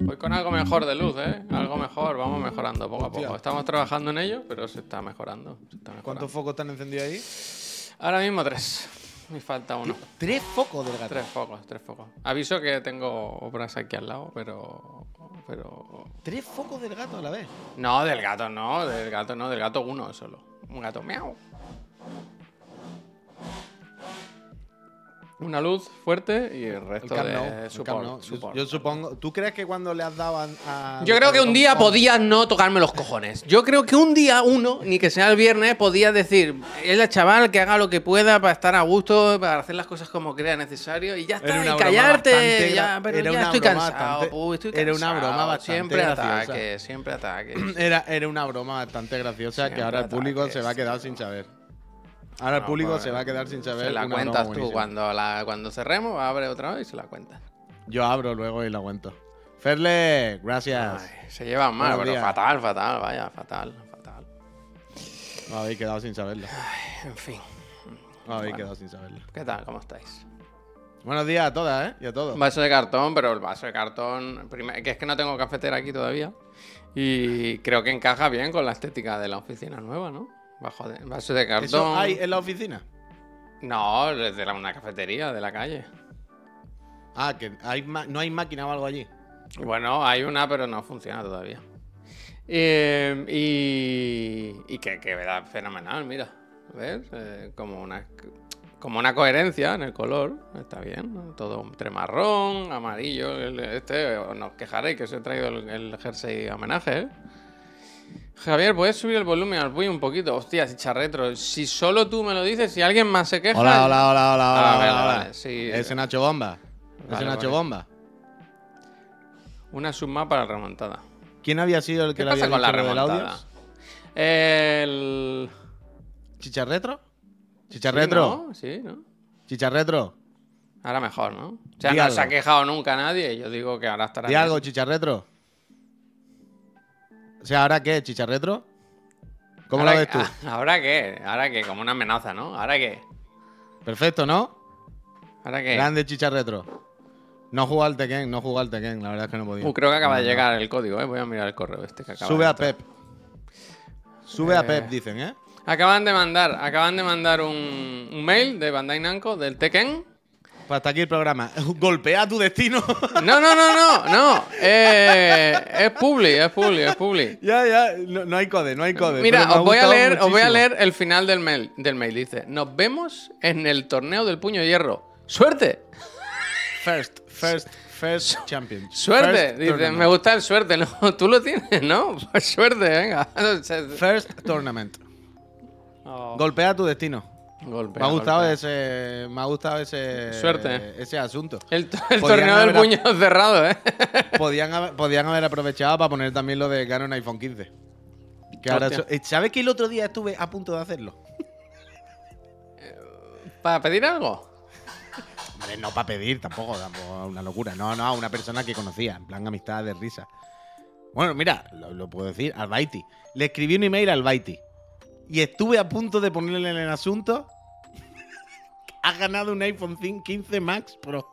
Voy con algo mejor de luz, ¿eh? Algo mejor, vamos mejorando poco a poco. Estamos trabajando en ello, pero se está mejorando. se está mejorando. ¿Cuántos focos están encendidos ahí? Ahora mismo tres. Me falta uno. Tres focos del gato. Tres focos, tres focos. Aviso que tengo obras aquí al lado, pero. Pero. Tres focos del gato a la vez. No, del gato no, del gato no, del gato uno solo. Un gato miau. Una luz fuerte y el resto de el support. Yo- support. Yo, supongo. ¿Tú crees que cuando le has dado a. a- Yo creo que un día podías no tocarme los cojones. Yo creo que un día uno, ni que sea el viernes, podías decir, es el chaval que haga lo que pueda para estar a gusto, para hacer las cosas como crea necesario y ya Era está, una y callarte. Ya, pero era ya una estoy broma cansado, bastante- puy, estoy era una broma bastante Siempre graciosa. ataques, siempre ataques. Era, era una broma bastante graciosa que ahora el público ataques, se va a quedar sin saber. Ahora el No, público pues, se va a quedar sin saber. Se la cuentas tú cuando, la, cuando cerremos, abre otra vez y se la cuentas. Yo abro luego y la cuento. Ferle, gracias. Ay, se llevan mal, Buenos pero días. fatal, fatal, vaya, fatal, fatal. Me habéis quedado sin saberlo. En fin, Me habéis Bueno. quedado sin saberlo. ¿qué tal? ¿Cómo estáis? Buenos días a todas, ¿eh? Y a todos. Un vaso de cartón, pero el vaso de cartón, que es que no tengo cafetera aquí todavía. Y creo que encaja bien con la estética de la oficina nueva, ¿no? Bajo de, vaso de cartón. ¿Eso hay en la oficina? No, desde la- una cafetería de la calle. Ah, que hay no hay máquina o algo allí. Bueno, hay una, pero no funciona todavía. Eh, y y que, que da fenomenal, mira. ¿Ves? Eh, como, una, como una coherencia en el color. Está bien. ¿no? Todo entre marrón, amarillo. el- este, os no os quejaréis que os he traído el, el jersey homenaje, ¿eh? Javier, ¿puedes subir el volumen al Puy un poquito? Hostia, chicharretro. Si solo tú me lo dices, si alguien más se queja. Hola, hola, hola, hola, Ah, hola. vale, hola, vale, hola. sí. Ese Nacho Bomba. Ese Vale, Nacho. Bomba. Una suma para la remontada. ¿Quién había sido el que ¿Qué le pasa había con la remontada? El. ¿Chicharretro? ¿Chicharretro? Sí, ¿no? Sí, ¿no? ¿Chicharretro? Ahora mejor, ¿no? O sea, no algo. se ha quejado nunca nadie. Yo digo que ahora estará. Di algo, chicharretro. O sea, ¿ahora qué? ¿Chicharretro? ¿Cómo ¿Ahora lo ves tú? Ah, ¿Ahora qué? ¿Ahora qué? Como una amenaza, ¿no? ¿Ahora qué? Perfecto, ¿no? ¿Ahora qué? Grande chicharretro. No jugó al Tekken, no jugó al Tekken, la verdad es que no podía. Uh, creo que acaba de no. llegar el código, ¿eh? Voy a mirar el correo este que acaba Sube de a. Pep. Sube a Eh. Pep, dicen, ¿eh? Acaban de mandar, acaban de mandar un, un mail de Bandai Namco del Tekken. Pues hasta aquí el programa. Golpea tu destino. No, no, no, no, no. Eh, es Publi, es Publi, es Publi. ya, ya. No, no hay code, no hay code. Mira, os voy a leer, os voy a leer el final del mail, del mail. Dice, nos vemos en el torneo del puño de hierro. ¡Suerte! First, first, first champion. ¡Suerte! First Dice, tournament. me gusta el suerte. No, tú lo tienes, ¿no? Pues suerte, venga. First tournament. Oh, Golpea tu destino. Golpe, Me ha gustado golpe. ese. Me ha gustado ese. Suerte. Ese asunto. El, torneo del puño cerrado, ¿eh? Podían haber, podían haber aprovechado para poner también lo de gano un iPhone 15. Que ahora Hostia. so- eh, ¿Sabes que el otro día estuve a punto de hacerlo? ¿Para pedir algo? Hombre, no para pedir, tampoco, tampoco una locura. No, no, a una persona que conocía, en plan amistad de risa. Bueno, mira, lo, lo puedo decir, al Baiti. Le escribí un email al Baiti. Y estuve a punto de ponerle en el asunto. Has ganado un iPhone 15 Max Pro.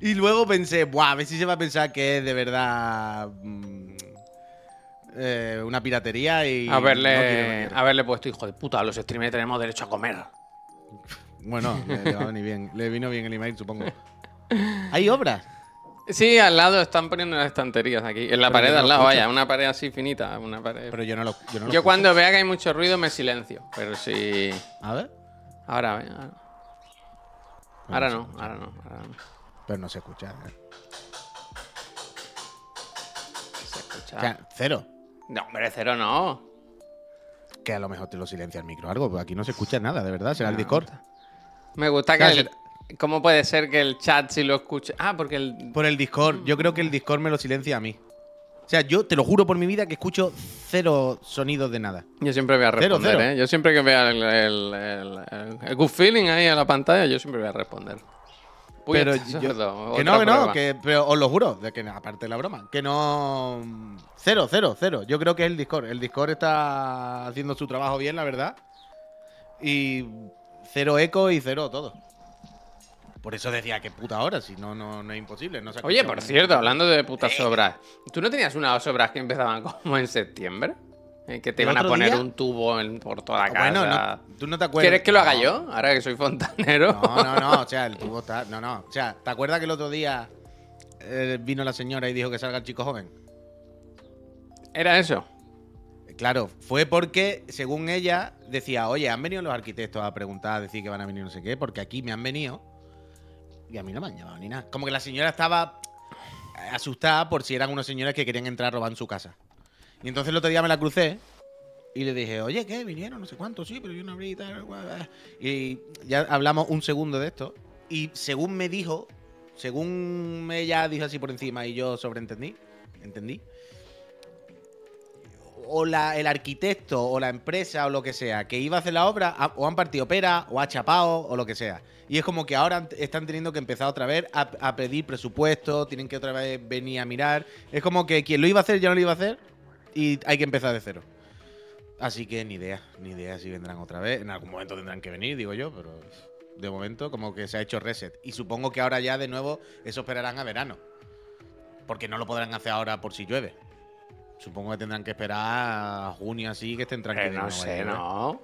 Y luego pensé, buah, a ver si se va a pensar que es de verdad mm, eh, una piratería y. Haberle, no haberle puesto, hijo de puta, los streamers tenemos derecho a comer. Bueno, le, le a venir bien. Le vino bien el email, supongo. ¿Hay obras? Sí, al lado están poniendo las estanterías aquí. En la Pero pared no al lado, escucho. vaya, una pared así finita. Una pared. Pero yo no lo. Yo, no lo Yo cuando vea que hay mucho ruido me silencio. Pero sí. A ver. Ahora, ahora. Ahora no, ahora no, ahora no. Pero no se escucha. ¿eh? Se escucha. O sea, cero. No, hombre, cero no. Que a lo mejor te lo silencia el micro o algo, pero aquí no se escucha nada, de verdad. Será el No, Discord. Me gusta que. Claro, el- ¿Cómo puede ser que el chat sí lo escuche? Ah, porque el. Por el Discord. Yo creo que el Discord me lo silencia a mí. O sea, yo te lo juro por mi vida que escucho cero sonidos de nada. Yo siempre voy a Cero, responder, cero. ¿eh? Yo siempre que vea el, el, el- el- el good feeling ahí en la pantalla, yo siempre voy a responder. Uy, pero yo- que no, que no, que, pero os lo juro, de que aparte de la broma, que no. Cero, cero, cero. Yo creo que es el Discord. El Discord está haciendo su trabajo bien, la verdad. Y cero eco y cero todo. Por eso decía que puta hora, si no, no, no es imposible. No se ha Oye, por cierto, hablando de putas obras, ¿tú no tenías unas obras que empezaban como en septiembre? Eh, Que te ¿El iban a poner día? un tubo en- por toda la Ah, casa. Bueno, no, tú no te acuerdas. ¿Quieres que lo haga No. yo? Ahora que soy fontanero. No, no, no, o sea, el tubo está. No, no. O sea, ¿te acuerdas que el otro día eh, vino la señora y dijo que salga el chico joven? Era eso. Claro, fue porque, según ella, decía, oye, han venido los arquitectos a preguntar, a decir que van a venir no sé qué, porque aquí me han venido y a mí no me han llamado ni nada. Como que la señora estaba asustada por si eran unos señores que querían entrar a robar en su casa. Y entonces el otro día me la crucé y le dije, oye, ¿qué? ¿Vinieron? No sé cuánto, sí, pero yo no abrí y tal. guau, guau". Y ya hablamos un segundo de esto. Y según me dijo, según ella dijo así por encima y yo sobreentendí, entendí, o el arquitecto o la empresa o lo que sea que iba a hacer la obra o han partido pera o ha chapado o lo que sea. Y es como que ahora están teniendo que empezar otra vez a, a pedir presupuesto, tienen que otra vez venir a mirar. Es como que quien lo iba a hacer ya no lo iba a hacer y hay que empezar de cero. Así que ni idea, ni idea si vendrán otra vez. En algún momento tendrán que venir, digo yo, pero de momento como que se ha hecho reset. Y supongo que ahora ya de nuevo eso esperarán a verano. Porque no lo podrán hacer ahora por si llueve. Supongo que tendrán que esperar a junio así que estén Eh, tranquilos. no vaya a sé, no.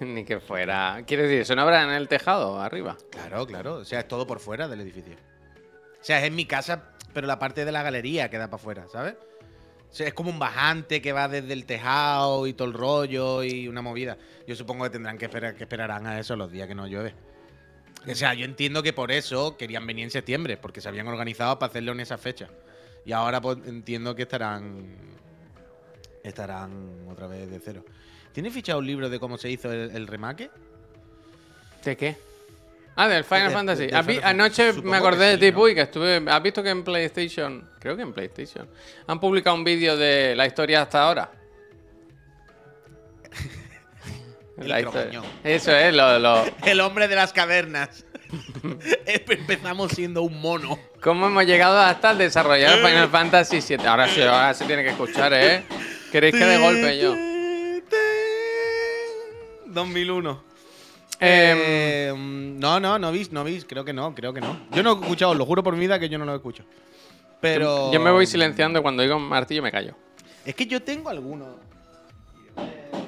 Ni que fuera. ¿Quieres decir, son obras en el tejado, arriba? Claro, claro. O sea, es todo por fuera del edificio. O sea, es en mi casa, pero la parte de la galería queda para afuera, ¿sabes? O sea, es como un bajante que va desde el tejado y todo el rollo y una movida. Yo supongo que tendrán que esperar, que esperarán a eso los días que no llueve. O sea, yo entiendo que por eso querían venir en septiembre, porque se habían organizado para hacerlo en esa fecha. Y ahora pues entiendo que estarán estarán otra vez de cero. ¿Tienes fichado un libro de cómo se hizo el, el remake? ¿De qué? Ah, del Final De- Fantasy. de- de ¿Has vi- Final Anoche. Supongo me acordé de ti, ¿no? Puy, que estuve. ¿Has visto que en PlayStation, creo que en PlayStation, han publicado un vídeo de la historia hasta ahora? La historia. Eso es, lo, lo- El hombre de las cavernas. Empezamos siendo un mono. ¿Cómo hemos llegado hasta el desarrollar Final Fantasy VII? Ahora sí, ahora se tiene que escuchar, ¿eh? ¿Queréis que de golpe yo? 2001. Em, Eh, no, no, no veis, no veis, creo que no, creo que no. Yo no he escuchado, lo juro por mi vida que yo no lo escucho. Pero. Yo me voy silenciando cuando digo martillo me callo. Es que yo tengo alguno.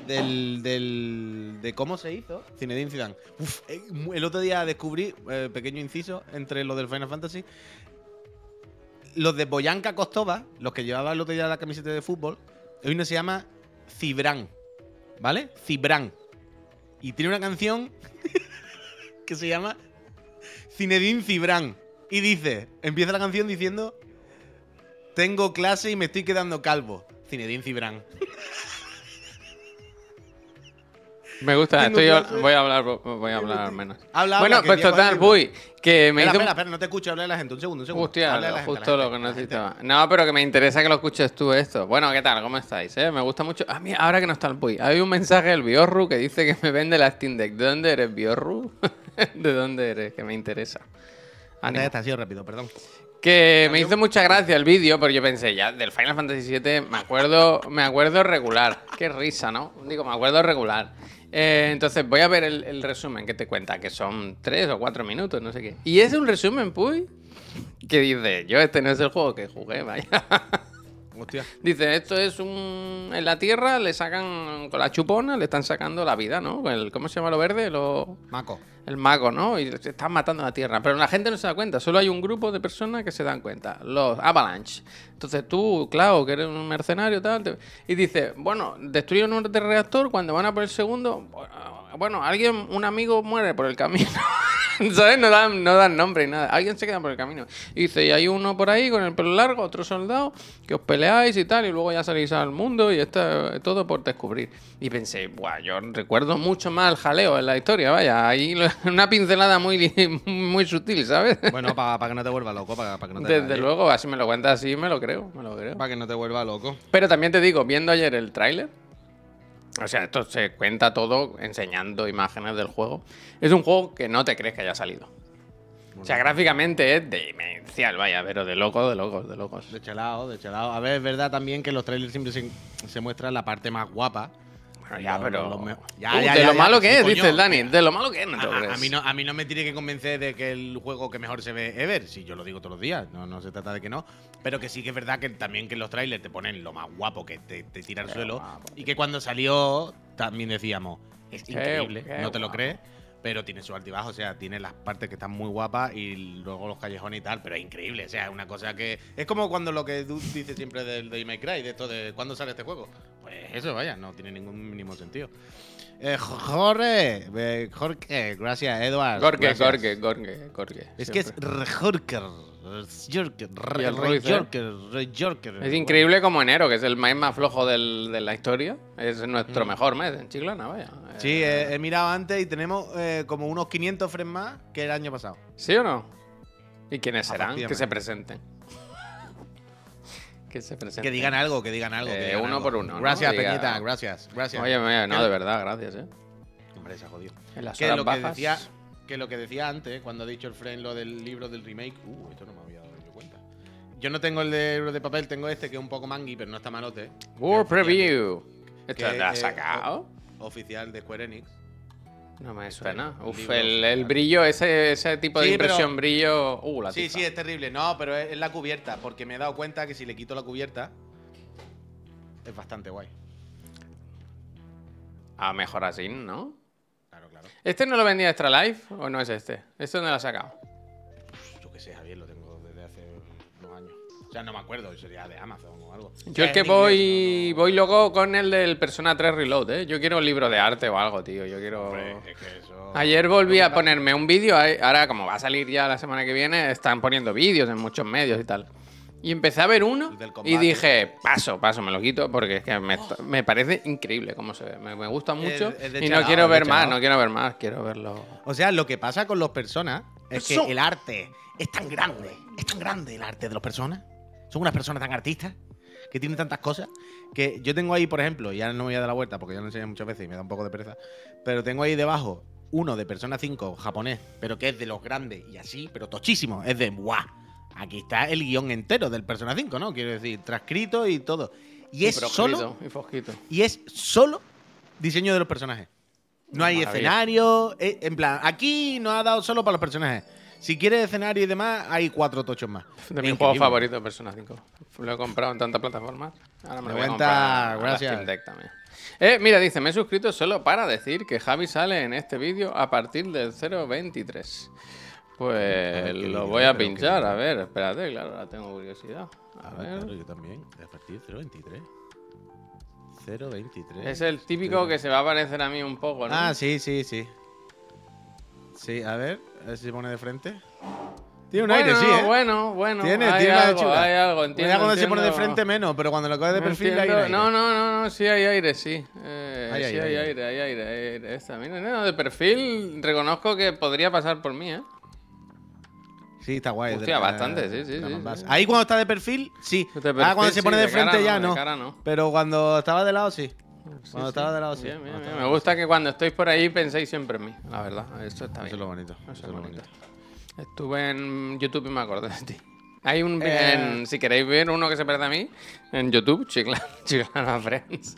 Del, del, de cómo se hizo Zinedine Zidane. Uf, eh, el otro día descubrí, eh, pequeño inciso, entre los del Final Fantasy, los de Boyanka Kostova, los que llevaban el otro día la camiseta de fútbol, uno que se llama Cibran, ¿vale? Cibran. Y tiene una canción que se llama Zinedine Cibran. Y dice, empieza la canción diciendo, tengo clase y me estoy quedando calvo. Zinedine Cibran. Me gusta, estoy, clase. voy a hablar, voy a hablar al menos. Habla, bueno, habla, pues total, habla. Puy, que me Espera, hizo... espera, espera, no te escucho hablar a la gente. Un segundo, un segundo. Hostia, Habla la justo lo que necesitaba. No, pero que me interesa que lo escuches tú esto. Bueno, ¿qué tal? ¿Cómo estáis? eh? Me gusta mucho. A mí, ahora que no está el Puy, hay un mensaje del Biorru que dice que me vende la Steam Deck. ¿De dónde eres, Biorru? ¿De dónde eres? Que me interesa. Ya está, sido rápido, perdón. Que me hizo mucha gracia el vídeo, pero yo pensé, ya, del Final Fantasy VII me acuerdo, me acuerdo regular. Qué risa, ¿no? Digo, me acuerdo regular. Eh, entonces voy a ver el, el resumen que te cuenta, que son tres o cuatro minutos, no sé qué. Y es un resumen, puy, que dice, yo este no es el juego que jugué, vaya. Hostia. Dice, esto es un... En la Tierra le sacan, con la chupona, le están sacando la vida, ¿no? El, ¿Cómo se llama lo verde? Lo... Maco. El mago, ¿no? Y se están matando a la Tierra. Pero la gente no se da cuenta. Solo hay un grupo de personas que se dan cuenta. Los Avalanche. Entonces tú, claro, que eres un mercenario tal. te- Y dice, bueno, destruyen un reactor cuando van a por el segundo. Bueno, alguien, un amigo muere por el camino. ¿Sabes? No dan, no dan nombre y nada. Alguien se queda por el camino. Y dice, y hay uno por ahí con el pelo largo, otro soldado, que os peleáis y tal, y luego ya salís al mundo y está todo por descubrir. Y pensé, Buah, yo recuerdo mucho más el jaleo en la historia, vaya. Ahí una pincelada muy, muy sutil, ¿sabes? Bueno, para que no te vuelva loco, para que no te Desde luego, así me lo cuentas así, me lo creo, me lo creo. Para que no te vuelva loco. Pero también te digo, viendo ayer el tráiler, o sea, esto se cuenta todo enseñando imágenes del juego. Es un juego que no te crees que haya salido. O sea, gráficamente es demencial, vaya, pero de locos, de locos, de locos. De chelado, de chelado. A ver, es verdad también que en los trailers siempre se, se muestra la parte más guapa. Bueno, ya, pero. lo- lo me- Uh, ya, de ya, lo ya, malo que es, coño. dice el Dani. De lo malo que es, no A, te a- mí no, a mí no me tiene que convencer de que el juego que mejor se ve ever, si yo lo digo todos los días, no, no se trata de que no, pero que sí que es verdad que también que en los trailers te ponen lo más guapo que te, te tira al suelo guapo, y que cuando salió también decíamos, es Qué- increíble, qué no te lo crees, pero tiene su altibajo, o sea, tiene las partes que están muy guapas y luego los callejones y tal, pero es increíble, o sea, es una cosa que es como cuando lo que tú dices siempre del de My Cry, de esto de cuándo sale este juego. Pues eso, vaya, no tiene ningún mínimo sentido. Eh, Jorge, eh, Jorge, gracias, Edward. Gorge, gracias. Gorge, Gorge, Gorge. Es que es. Jorker. Jorker, Jorker. Es increíble como enero, que es el mes más flojo del- de la historia. Es nuestro mejor mes en Chiclana, vaya. Mm. Sí, Eh, eh, he mirado antes y tenemos eh, como unos 500 frames más que el año pasado. ¿Sí o no? ¿Y quiénes serán? Que se presenten. Que se presenten. Que digan algo, que digan algo. que Eh, digan uno algo. por uno, ¿no? Gracias, Diga- Peñita, gracias. Gracias. Oye, oye, no, Que- de verdad, gracias, eh. Hombre, se ha jodido. En las Que horas lo que, bajas. decía, que lo que decía antes, cuando ha dicho el friend lo del libro del remake. Uh, esto no me había dado yo cuenta. Yo no tengo el de libro de papel, tengo este que es un poco mangui, pero no está malote. Que oficial- Preview. ¿Esto que, te lo has eh, sacado? Oficial de Square Enix. No me suena. el Uf, el, brillo, ese, ese tipo de Sí, pero- impresión brillo. Uh, la Sí, sí, es terrible. No, pero es, es la cubierta, porque me he dado cuenta que si le quito la cubierta es bastante guay. A mejor así, ¿no? Claro, claro. ¿Este no lo vendía Extra Life o no es este? ¿Este dónde lo has sacado? Yo qué sé, Javier, lo tengo desde hace unos años. O sea, no me acuerdo, sería de Amazon o algo. Yo el Es que en inglés, voy no, no- voy luego con el del Persona 3 Reload, ¿eh? Yo quiero un libro de arte o algo, tío. Yo quiero... Hombre, es que eso- Ayer volví a que ponerme un vídeo, ahí- ahora como va a salir ya la semana que viene, están poniendo vídeos en muchos medios y tal. Y empecé a ver uno El del y dije, paso, paso, me lo quito porque es que me, me parece increíble cómo se ve. Me, me gusta mucho de y no quiero ver más, no quiero ver más, quiero verlo. O sea, lo que pasa con los personas es que el arte es tan grande, es tan grande el arte de los personas. Son unas personas tan artistas que tienen tantas cosas que yo tengo ahí, por ejemplo, ya no me voy a dar la vuelta porque ya lo enseñé muchas veces y me da un poco de pereza, pero tengo ahí debajo uno de Persona 5 japonés, pero que es de los grandes y así, pero tochísimo. Es de, ¡guau! Aquí está el guion entero del Persona 5, ¿no? Quiero decir, transcrito y todo. Y es proscrito solo Y y es solo diseño de los personajes. No hay Maravilla. escenario. eh, en plan, aquí nos ha dado solo para los personajes. Si quieres escenario y demás, hay cuatro tochos más. De mi juego favorito, Persona 5. Lo he comprado en tantas plataformas. Ahora me lo voy a cuenta, comprar gracias. Steam Deck también. Eh, mira, dice, me he suscrito solo para decir que Javi sale en este vídeo a partir del 023. Pues qué lo voy a pinchar, a ver, espérate, claro, ahora tengo curiosidad. A Ah, ver. claro, yo también. A partir de 0.23. 0.23. Es el típico que se va a parecer a mí un poco, ¿no? Ah, sí, sí, sí. Sí, a ver, a ver si se pone de frente. Tiene un bueno, aire, sí, ¿eh? bueno, bueno. tiene, hay tiene algo, chula. hay algo, entiendo. Ya cuando se pone de frente menos, pero cuando lo coge de No perfil hay aire. No, no, no, no, sí hay aire, sí. Eh, Hay sí aire, hay aire, hay aire, hay aire. Esta, mira, no, de perfil reconozco que podría pasar por mí, ¿eh? Sí, está guay. Hostia, de- bastante, sí, sí. Ahí cuando está de perfil, sí. De perfil, ah, cuando se pone de, frente no, ya no. Pero cuando estaba de lado, sí. Sí, Cuando sí. estaba de lado, sí. Bien, bien, bien. Me gusta que cuando estéis por ahí penséis siempre en mí, la verdad. Eso está Eso bien. es lo bonito. Eso Eso es lo bonito. bonito. Estuve en YouTube y me acordé de ti. Hay un. Eh. en- si queréis ver uno que se parece a mí, en YouTube, Chiclana, Chiclana Friends.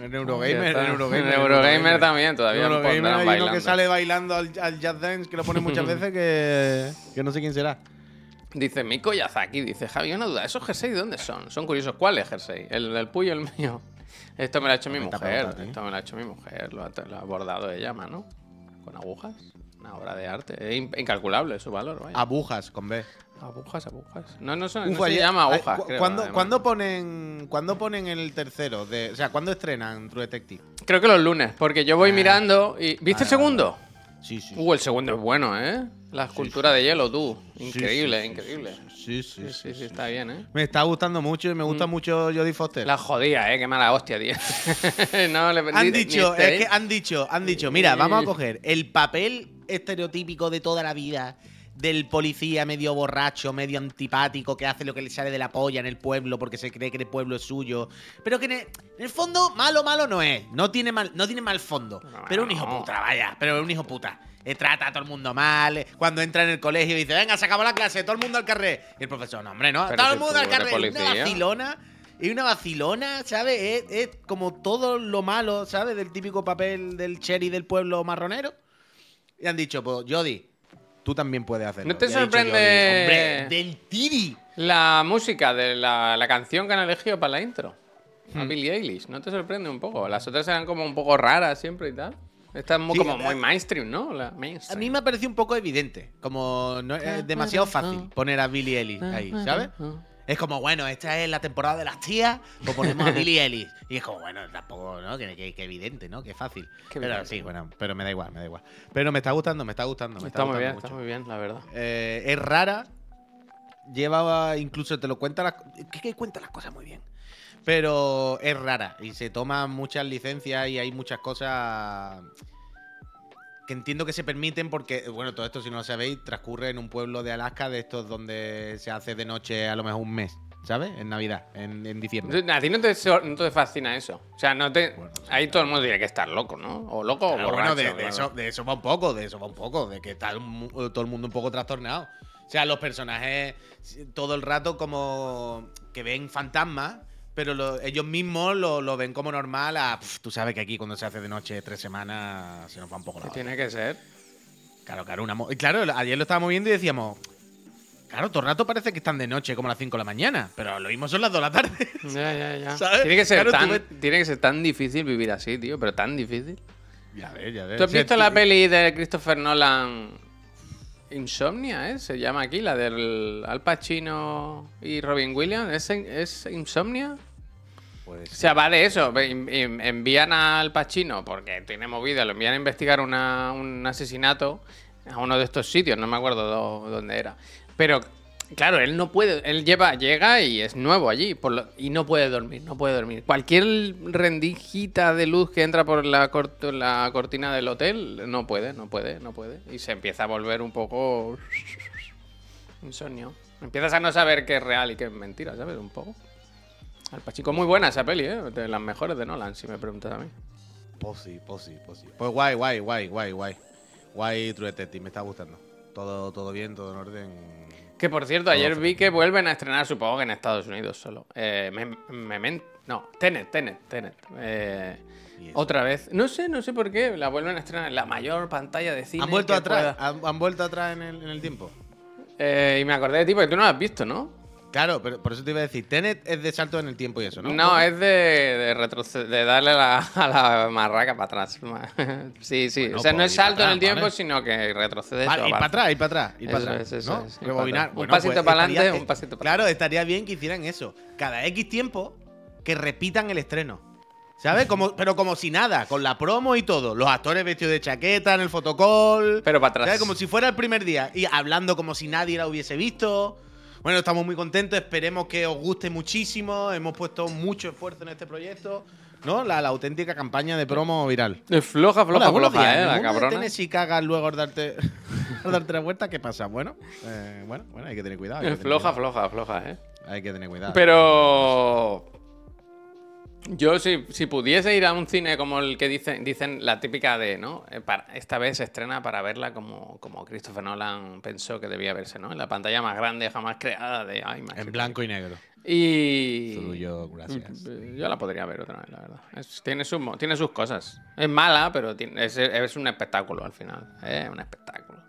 En Eurogamer, en Eurogamer. En Eurogamer también, todavía Eurogamer hay uno bailando. que sale bailando al, al Jazz Dance, que lo pone muchas veces, que, que no sé quién será. Dice Miko Yazaki, dice Javi, una duda, ¿esos jerseys de dónde son? Son curiosos, ¿cuáles jersey? ¿El del Puyo o el mío? Esto me lo ha hecho mi mujer, pelota, esto me lo ha hecho mi mujer, lo ha, lo ha bordado ella, mano. Con agujas, una obra de arte, es incalculable su valor, vaya. Abujas, con B. Agujas, agujas. No, no, son- Uf, no se llama agujas, creo, ¿cuándo, además. ¿cuándo ponen, ¿Cuándo ponen el tercero? De, o sea, ¿cuándo estrenan True Detective? Creo que los lunes, porque yo voy Ah. mirando y... ¿Viste el segundo? Sí, sí. Uh, el segundo es bueno, ¿eh? La escultura de hielo, tú. Increíble, sí, increíble. Sí, sí, Sí, sí, está bien, ¿eh? Me está gustando mucho y me gusta mucho Jodie Foster. La jodía, ¿eh? Qué mala hostia, tío. no, le Han dicho, ni es este- que han dicho, han dicho, mira, vamos a coger el papel estereotípico de toda la vida del policía medio borracho, medio antipático, que hace lo que le sale de la polla en el pueblo porque se cree que el pueblo es suyo. Pero que en el, en el fondo, malo, malo no es. No tiene mal, no tiene mal fondo. Pero un hijo No. puta, vaya. Pero un hijo puta. Le trata a todo el mundo mal. eh, Cuando entra en el colegio dice, venga, se acabó la clase, todo el mundo al carré. Y el profesor, no, hombre, no. Pero todo el mundo al carré. Una vacilona. es una vacilona, ¿sabes? Es, es como todo lo malo, ¿sabes? Del típico papel del cherry del pueblo marronero. Y han dicho, pues, Jody, tú también puedes hacerlo. ¿No te sorprende- Hombre, del Tiri. La música de la, la canción que han elegido para la intro. Hmm. A Billie Eilish, ¿no te sorprende un poco? Las otras eran como un poco raras siempre y tal. Esta es muy, Sí, como a muy mainstream, ¿no? La A mainstream. mí me ha parecido un poco evidente. Como no es demasiado fácil poner a Billie Eilish ahí, ¿sabes? Es como, bueno, esta es la temporada de las tías, pues ponemos a Billie Eilish. Y es como, bueno, tampoco, ¿no? Que, que- que evidente, ¿no? Que fácil. Qué pero sí, bueno, pero me da igual, me da igual. Pero me está gustando, me está gustando. Me está, Está muy bien, está muy bien, la verdad. Eh, es rara. Lleva, incluso te lo cuenta las, que, que cuenta las cosas muy bien. Pero es rara y se toman muchas licencias y hay muchas cosas que entiendo que se permiten porque, bueno, todo esto si no lo sabéis, transcurre en un pueblo de Alaska de estos donde se hace de noche a lo mejor un mes, ¿sabes? En Navidad, en, en diciembre. A ti no te, so- no te fascina eso. O sea, no te. Bueno, sí, ahí todo el mundo tiene que estar loco, ¿no? O loco Claro, o bueno, borracho. de, de claro. eso, de eso va un poco, de eso va un poco, de que está todo el mundo un poco trastornado. O sea, los personajes todo el rato como que ven fantasmas, pero lo- ellos mismos lo, lo ven como normal. A, pf, tú sabes que aquí cuando se hace de noche tres semanas se nos va un poco la olla. tiene que ser. Claro, claro, una y claro, ayer lo estábamos viendo y decíamos, claro, todo el rato parece que están de noche como a las 5 de la mañana, pero lo mismo son las 2 de la tarde. Ya, ya, ya. ¿Sabes? Tiene que, ser Claro, tan, ves- tiene que ser tan difícil vivir así, tío, pero tan difícil. ya ves, ya ves. ¿Tú has visto la peli de Christopher Nolan? Insomnia, ¿eh? Se llama aquí, la del Al Pacino y Robin Williams. ¿Es, es Insomnia? O sea, va de eso. Envían al Pacino, porque tiene movida, lo envían a investigar una- un asesinato a uno de estos sitios, no me acuerdo do- dónde era. Pero, claro, él no puede, él lleva, llega y es nuevo allí, por lo- y no puede dormir, no puede dormir. Cualquier rendijita de luz que entra por la, cort- la cortina del hotel, no puede, no puede, no puede. Y se empieza a volver un poco insomnio. Empiezas a no saber qué es real y qué es mentira, ¿sabes? Un poco. Al Pacino, muy buena esa peli, ¿eh? De las mejores de Nolan, si me preguntas a mí. Sí, pues sí, pues guay, guay, guay, guay, guay. Guay True Detective, me está gustando. Todo, todo bien, todo en orden. Que por cierto, ayer vi que vuelven a estrenar, supongo que en Estados Unidos solo. Eh, Mem- Memento. No, Tenet, Tenet, Tenet. Eh, otra vez. No sé, no sé por qué. La vuelven a estrenar en la mayor pantalla de cine. ¿Han vuelto atrás? ¿Han, han vuelto atrás en el, en el tiempo? Eh, y me acordé de ti porque tú no lo has visto, ¿no? Claro, pero por eso te iba a decir, Tenet es de salto en el tiempo y eso, ¿no? No, es de, de, retroce- de darle la- a la marraca para atrás. sí, sí. Bueno, o sea, no pues es ir para salto en el tiempo, ¿vale? sino que retrocede. Vale, eso, ir para atrás, ir para atrás, ir para Eso atrás. es, eso ¿no? es, Rebobinar. Un Bueno, pasito pues estaría- adelante, un pasito para Claro, estaría bien que hicieran eso. Cada X tiempo que repitan el estreno. ¿Sabes? Como, pero como si nada, con la promo y todo. Los actores vestidos de chaqueta en el fotocall. Pero para atrás. ¿Sabes? Como si fuera el primer día. Y hablando como si nadie la hubiese visto. Bueno, estamos muy contentos. Esperemos que os guste muchísimo. Hemos puesto mucho esfuerzo en este proyecto. ¿No? La, la auténtica campaña de promo viral. Es floja, floja, Hola, buenos floja, días. eh, ¿En la cabrona. Tennessee cagas luego al darte, al darte la vuelta? ¿Qué pasa? Bueno, eh, bueno, bueno, hay que tener cuidado. Es tener floja, cuidado. floja, floja, eh. Hay que tener cuidado. Pero. Yo, si, si pudiese ir a un cine como el que dicen, dicen la típica de, ¿no? Eh, para- esta vez se estrena para verla como, como Christopher Nolan pensó que debía verse, ¿no? En la pantalla más grande jamás creada de IMAX. en blanco y negro. Y. Tuyo, gracias. Yo la podría ver otra vez, la verdad. Es- tiene, sus, tiene sus cosas. Es mala, pero tiene- es, es un espectáculo al final. Es un espectáculo.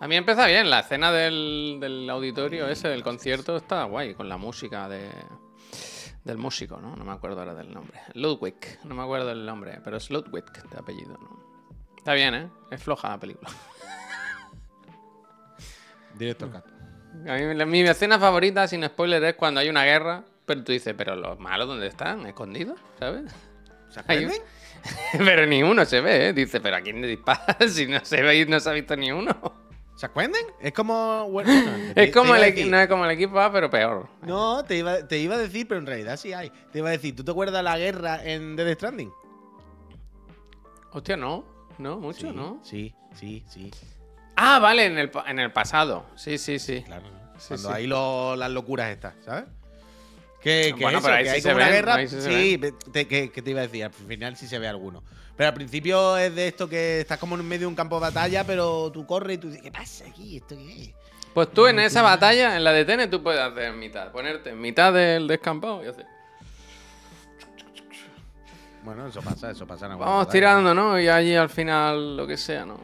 A mí empieza bien. La escena del, del auditorio ese, del concierto, está guay. Con la música de, del músico, ¿no? No me acuerdo ahora del nombre. Ludwig. No me acuerdo del nombre, pero es Ludwig de apellido, ¿no? Está bien, ¿eh? Es floja la película. Directo cut. A mí, mi escena favorita, sin spoiler, es cuando hay una guerra. Pero tú dices, ¿pero los malos dónde están? ¿Escondidos? ¿Sabes? ¿Se pero ni uno se ve, ¿eh? Dice, ¿pero a quién le dispara? si no se ve y no se ha visto ni uno. ¿Se acuerdan? Es como. bueno, bueno, te- Es como el, decir- no es como el equipo A, pero peor. No, te iba, te iba a decir, pero en realidad sí hay. Te iba a decir, ¿tú te acuerdas la guerra en Death Stranding? Hostia, no. No, mucho, sí, ¿no? Sí, sí, sí. Ah, vale, en el, en el pasado. Sí, sí, sí. Claro. Cuando sí. lo- las locuras estas, ¿sabes? Que, que Bueno, eso, pero ahí que sí hay se como una ven, guerra. ahí sí se te- que, que te iba a decir, al final sí se ve alguno. Pero al principio es de esto que estás como en medio de un campo de batalla, pero tú corres y tú dices, ¿qué pasa aquí? ¿Esto qué es? Pues tú en esa batalla, en la de Tene, tú puedes hacer mitad. Ponerte en mitad del descampado y hacer. Bueno, eso pasa, eso pasa en alguna Vamos batalla. tirando, ¿no? Y allí al final, lo que sea, ¿no?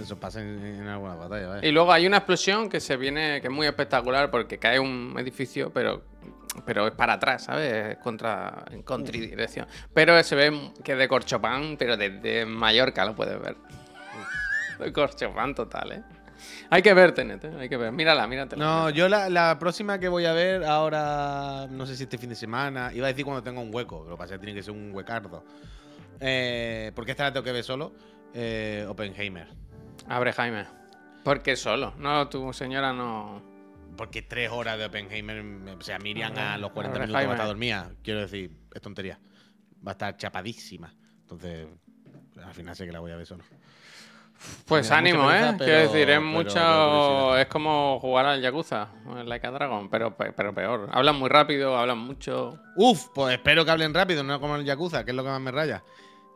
Eso pasa en, en alguna batalla, vaya. Y luego hay una explosión que se viene, que es muy espectacular porque cae un edificio, pero, pero es para atrás, ¿sabes? Es contra, en contradirección. Pero se ve que es de corchopán, pero desde Mallorca lo puedes ver. De corchopán total, ¿eh? Hay que ver, TNT, hay que ver. Mírala, míratela. No, yo la, la próxima que voy a ver ahora, no sé si este fin de semana, iba a decir cuando tenga un hueco, pero pasa que tiene que ser un huecardo. Eh, porque esta la tengo que ver solo. Eh, Oppenheimer. Abre Jaime. Porque solo. No, tu señora no. Porque tres horas de Oppenheimer, me- o sea, Miriam a los 40 abre minutos va a estar dormida. Quiero decir, es tontería. Va a estar chapadísima. Entonces, al final sé que la voy a ver solo. Pues Me ánimo, ¿eh? Quiero decir, es pero mucho. Es como jugar al Yakuza, el Like a Dragon, pero, pe- pero peor. Hablan muy rápido, hablan mucho. Uf, pues espero que hablen rápido, no como el Yakuza, que es lo que más me raya.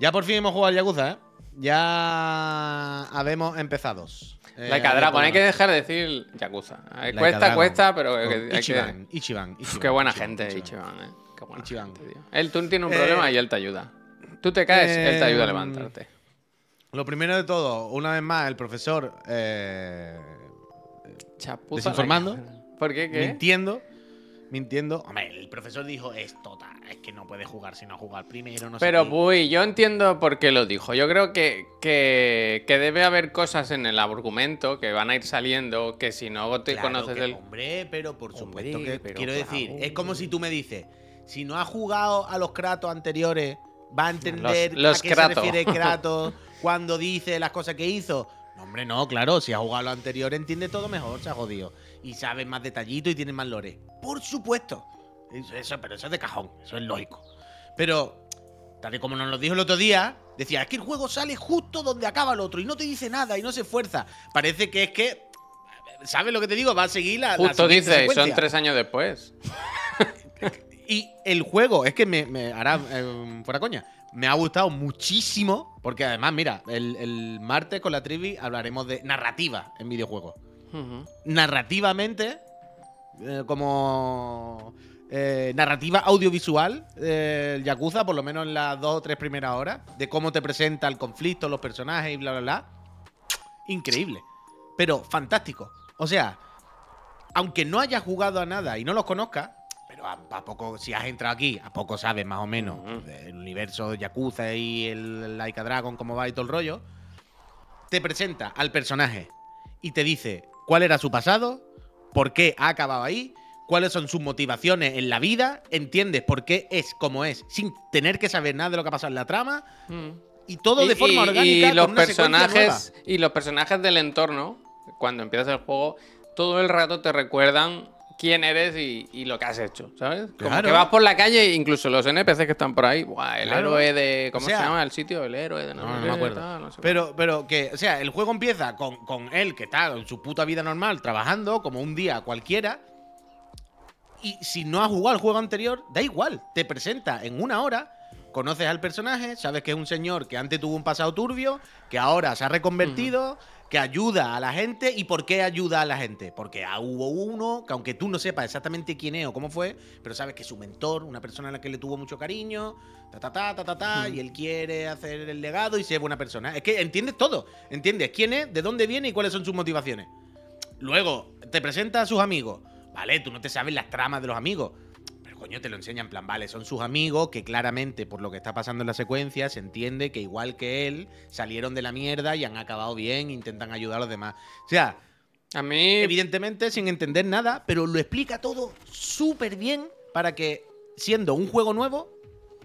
Ya por fin hemos jugado al Yakuza, ¿eh? Ya habemos empezado. Eh, like a a ver, Dragon, hay que dejar de decir Yakuza. Eh, cuesta, Dragon. cuesta, pero hay con que- Ichiban, Ichiban, Ichiban, qué buena Ichiban, gente, Ichiban. Ichiban, eh. Qué buena Ichiban. gente, tío. Él, tú tienes un Eh, problema y él te ayuda. Tú te caes, él te ayuda a em, levantarte. Lo primero de todo, una vez más, el profesor eh, Chapuza desinformando. ¿Por qué? ¿Qué? mintiendo. Mintiendo. Hombre, el profesor dijo esto, ta, es que no puede jugar si no jugar primero, no sé Pero, qué". Puy, yo entiendo por qué lo dijo. Yo creo que, que, que debe haber cosas en el argumento que van a ir saliendo que si no te Claro conoces que, el. Hombre, pero por Hombre, supuesto que quiero claro. decir, es como si tú me dices, si no has jugado a los Kratos anteriores, va a entender Los- los a qué Kratos. se refiere Kratos cuando dice las cosas que hizo. No, hombre, no, claro, si has jugado a los anteriores entiende todo mejor, se ha jodido. Y sabes más detallito y tienes más lore. Por supuesto. Eso, eso- pero eso es de cajón, eso es lógico. Pero, tal y como nos lo dijo el otro día, decía, es que el juego sale justo donde acaba el otro y no te dice nada y no se esfuerza. Parece que es que ¿Sabes lo que te digo? Va a seguir la. la Justo siguiente dice, son tres años después. Y el juego, es que me, me hará. eh, fuera coña. Me ha gustado muchísimo. Porque además, mira, el, el martes con la trivi hablaremos de narrativa en videojuegos. Narrativamente, eh, como. Eh, narrativa audiovisual, eh, el Yakuza, por lo menos en las dos o tres primeras horas, de cómo te presenta el conflicto, los personajes y bla, bla, bla. Increíble. Pero fantástico. O sea, aunque no hayas jugado a nada y no los conozcas, pero a, a poco, si has entrado aquí, a poco sabes más o menos Ujú. del universo de Yakuza y el Laika Dragon, cómo va y todo el rollo, te presenta al personaje y te dice cuál era su pasado, por qué ha acabado ahí, cuáles son sus motivaciones en la vida, entiendes por qué es como es, sin tener que saber nada de lo que ha pasado en la trama, Mm. y todo de forma y- orgánica. Y los una secuencia nueva. personajes y los personajes del entorno, cuando empiezas el juego, todo el rato te recuerdan quién eres y, y lo que has hecho, ¿sabes? Como Claro. que vas por la calle incluso los NPCs que están por ahí, ¡buah! el Claro. héroe de ¿cómo O sea- se llama el sitio? El héroe de No, no me acuerdo. tal, no sé Pero, pero que, o sea, el juego empieza con, con él que está en su puta vida normal, trabajando como un día cualquiera. Y si no has jugado al juego anterior, da igual. Te presenta en una hora, conoces al personaje, sabes que es un señor que antes tuvo un pasado turbio, que ahora se ha reconvertido, que ayuda a la gente. ¿Y por qué ayuda a la gente? Porque hubo uno que, aunque tú no sepas exactamente quién es o cómo fue, pero sabes que es su mentor, una persona a la que le tuvo mucho cariño, ta ta ta ta ta, ta, y él quiere hacer el legado y ser buena persona. Es que entiendes todo. Entiendes quién es, de dónde viene y cuáles son sus motivaciones. Luego, te presenta a sus amigos. Vale, tú no te sabes las tramas de los amigos. Pero coño, te lo enseña en plan, vale, son sus amigos que claramente, por lo que está pasando en la secuencia, se entiende que igual que él, salieron de la mierda y han acabado bien, intentan ayudar a los demás. O sea, A mí, evidentemente sin entender nada, pero lo explica todo súper bien para que, siendo un juego nuevo,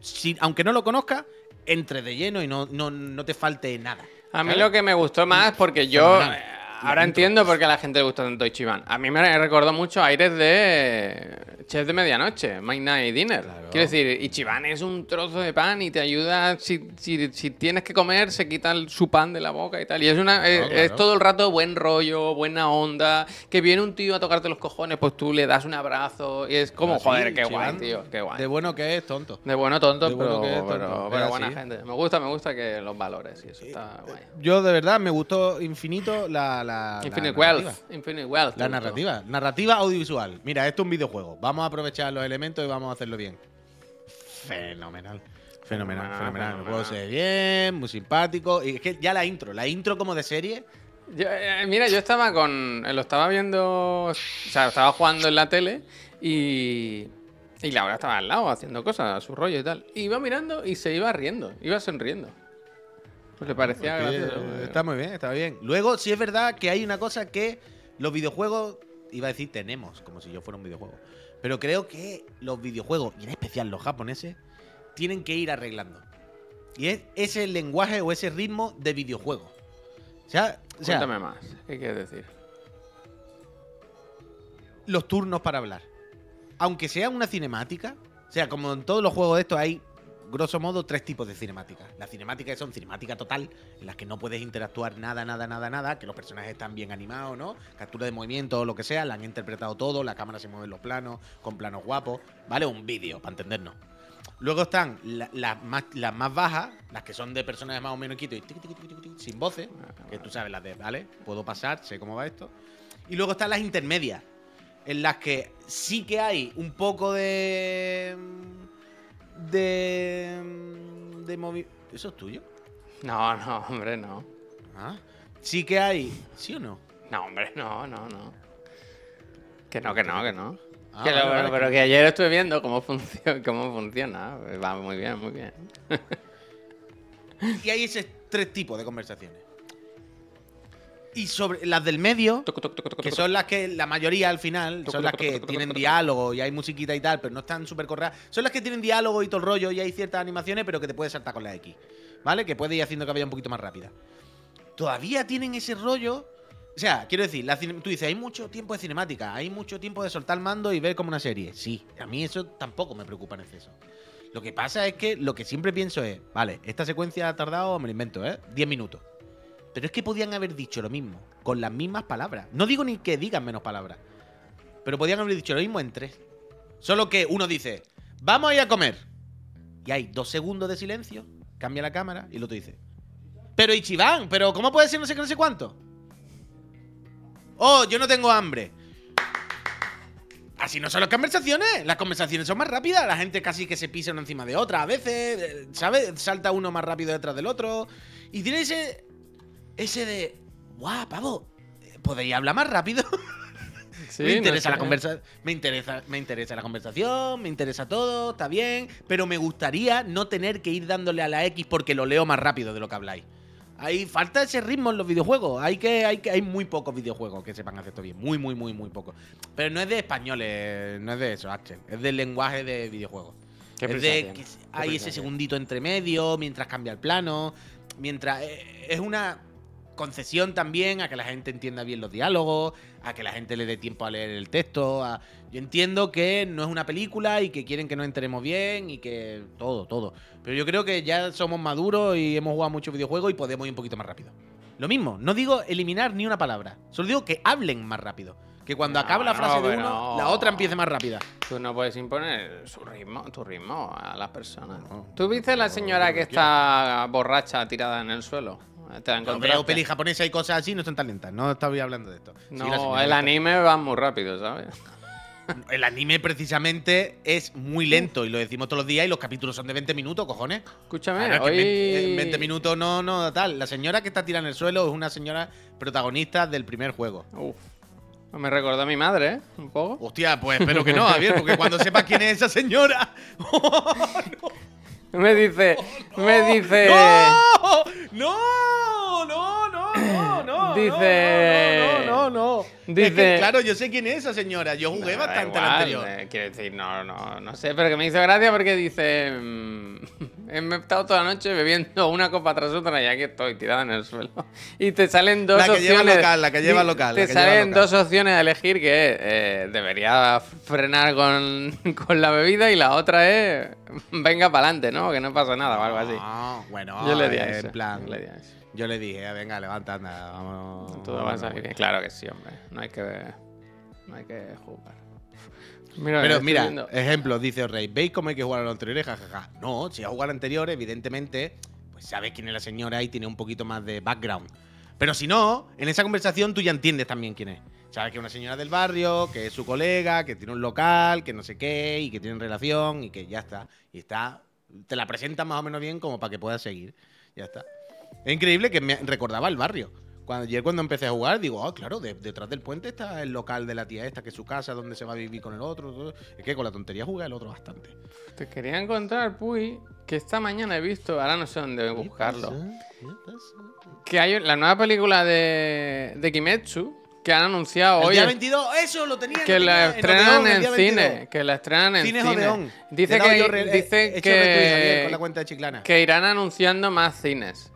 si- aunque no lo conozcas, entre de lleno y no, no, no te falte nada. a mí ¿sabes? lo que me gustó más, porque yo ahora entiendo por qué a la gente le gusta tanto Ichiban. A mí me recordó mucho aires de Chef de Medianoche, Midnight Dinner. Claro. Quiero decir, Ichiban es un trozo de pan y te ayuda, si, si- si tienes que comer, se quita el- su pan de la boca y tal. Y es, una, es, Claro, es claro. todo el rato buen rollo, buena onda, que viene un tío a tocarte los cojones, pues tú le das un abrazo y es como, Así, joder, qué Ichiban, guay, tío, qué guay. De bueno que es, tonto. De bueno tonto, de pero, es tonto, pero, es pero buena gente. Me gusta, me gusta que los valores y eso está guay. Yo de verdad me gustó infinito la, la, la Infinite narrativa. Wealth. Infinite Wealth. La narrativa. Narrativa audiovisual. Mira, esto es un videojuego. Vamos a aprovechar los elementos y vamos a hacerlo bien. Fenomenal. Fenomenal, Fenomenal, fenomenal. El juego se ve bien, muy simpático. Y es que ya la intro, la intro como de serie. Yo, eh, mira, yo estaba con. eh, Lo estaba viendo. O sea, estaba jugando en la tele y. Y Laura estaba al lado haciendo cosas, a su rollo y tal. Y iba mirando y se iba riendo, iba sonriendo. Pues le parecía gracioso. eh. está muy bien, está bien. Luego, sí es verdad que hay una cosa que los videojuegos, iba a decir tenemos, como si yo fuera un videojuego. Pero creo que los videojuegos, y en especial los japoneses, tienen que ir arreglando. Y es ese lenguaje o ese ritmo de videojuego. O sea, o sea, Cuéntame más, ¿qué quieres decir? los turnos para hablar. Aunque sea una cinemática, o sea, como en todos los juegos de estos hay, grosso modo, tres tipos de cinemáticas. Las cinemáticas son cinemática total, en las que no puedes interactuar nada, nada, nada, nada, que los personajes están bien animados, ¿no? Captura de movimiento o lo que sea, la han interpretado todo, la cámara se mueve en los planos, con planos guapos, ¿vale? Un vídeo, para entendernos. Luego están la- las más, las más bajas, las que son de personajes más o menos quitos y sin voces, que tú sabes las de, ¿vale? Puedo pasar, sé cómo va esto. Y luego están las intermedias, en las que sí que hay un poco de. De. de movi- ¿Eso es tuyo? No, no, hombre, no. Ah. Sí que hay. ¿Sí o no? No, hombre, no, no, no. Que no, que no, que no. Ah, Que lo- vale, pero, vale, pero que- que ayer estuve viendo cómo funciona, cómo funciona. Va muy bien, muy bien. Y hay esos tres tipos de conversaciones. Y sobre las del medio, que son las que la mayoría al final son las que tienen diálogo y hay musiquita y tal, pero no están súper correas. Son las que tienen diálogo y todo el rollo y hay ciertas animaciones, pero que te puedes saltar con la X. ¿Vale? Que puedes ir haciendo que vaya un poquito más rápida. Todavía tienen ese rollo. O sea, quiero decir, la tú dices, hay mucho tiempo de cinemática, hay mucho tiempo de soltar el mando y ver como una serie. Sí, a mí eso tampoco me preocupa en exceso. Lo que pasa es que lo que siempre pienso es, vale, esta secuencia ha tardado, me lo invento, ¿eh? 10 minutos. Pero es que podían haber dicho lo mismo, con las mismas palabras. No digo ni que digan menos palabras, pero podían haber dicho lo mismo en tres. Solo que uno dice, vamos a ir a comer. Y hay dos segundos de silencio, cambia la cámara y el otro dice, pero Ichiban, pero ¿cómo puede ser no sé qué, no sé cuánto? Oh, yo no tengo hambre. Así no son las conversaciones. Las conversaciones son más rápidas. La gente casi que se pisa una encima de otra. A veces, eh, ¿sabes? Salta uno más rápido detrás del otro. Y tiene ese. Ese de. ¡Guau, pavo! eh, ¿Podría hablar más rápido? Sí, me no interesa la sé. conversa me interesa me interesa la conversación me interesa todo está bien pero me gustaría no tener que ir dándole a la X porque lo leo más rápido de lo que habláis hay falta ese ritmo en los videojuegos hay que hay que hay muy pocos videojuegos que sepan hacer esto bien muy muy muy muy pocos pero no es de españoles no es de eso Axel es del lenguaje de videojuegos Qué es de que hay ese segundito entre medio mientras cambia el plano mientras eh, es una concesión también a que la gente entienda bien los diálogos, a que la gente le dé tiempo a leer el texto. a- Yo entiendo que no es una película y que quieren que nos enteremos bien y que todo, todo. Pero yo creo que ya somos maduros y hemos jugado muchos videojuegos y podemos ir un poquito más rápido. Lo mismo, no digo eliminar ni una palabra, solo digo que hablen más rápido. Que cuando No, acabe la no, frase de uno, no. la otra empiece más rápida. Tú no puedes imponer su ritmo, tu ritmo a las personas. No. ¿Tú viste la señora que está borracha tirada en el suelo? ¿Te la encontraste? veo peli japonesa y cosas así, no son tan lentas. No estaba hablando de esto. No, el anime va muy rápido, ¿sabes? El anime precisamente es muy lento y lo decimos todos los días y los capítulos son de 20 minutos, cojones. Escúchame, hoy... en 20, en 20 minutos no, no, tal. La señora que está tirada en el suelo es una señora protagonista del primer juego. Uf. Me recordó a mi madre, ¿eh? Un poco. Hostia, pues espero que no, Javier, porque cuando sepas quién es esa señora. Me dice... Me dice... ¡No! ¡No! ¡No! ¡No! ¡No! ¡No! Dice- No, no, no, no. Es que, Dice- claro, yo sé quién es esa señora. Yo jugué bastante igual, anterior. eh, quiero decir, no, no, no sé, pero que me hizo gracia porque dice. mm, he estado toda la noche bebiendo una copa tras otra y aquí estoy tirada en el suelo. Y te salen dos La que opciones. lleva local, la que lleva local, Te la que lleva salen local. dos opciones a elegir que eh, debería frenar con, con la bebida y la otra es. Venga para adelante, ¿no? Que no pasa nada o algo así. No, bueno, Yo le di a eso. en plan, le di a eso. Yo le dije, "Ah, venga, levanta, anda, vamos. Todo va a salir vamos". bien. Claro que sí, hombre. No hay que. No hay que jugar. Mira, Pero mira, viendo- ejemplo, dice Rey, ¿veis cómo hay que jugar a los anteriores? Jajaja. No, si has jugado al anterior, evidentemente, pues sabes quién es la señora y tiene un poquito más de background. Pero si no, en esa conversación tú ya entiendes también quién es. Sabes que es una señora del barrio, que es su colega, que tiene un local, que no sé qué, y que tienen relación, y que ya está. Y está te la presentan más o menos bien como para que puedas seguir. Ya está. Es increíble que me recordaba el barrio. Cuando, ayer cuando empecé a jugar, digo, ah, claro, de- detrás del puente está el local de la tía esta, que es su casa, donde se va a vivir con el otro. todo. Es que con la tontería juega el otro bastante. Te quería encontrar, Puy, que esta mañana he visto, ahora no sé dónde buscarlo. ¿Qué pasa? Que hay la nueva película de, de Kimetsu que han anunciado El hoy. día 22, eso lo tenía. que la en estrenan en cine. 22. Que la estrenan en cine. Odeón. Dice que, dice ayer que, con la cuenta de Chiclana. que irán anunciando más cines.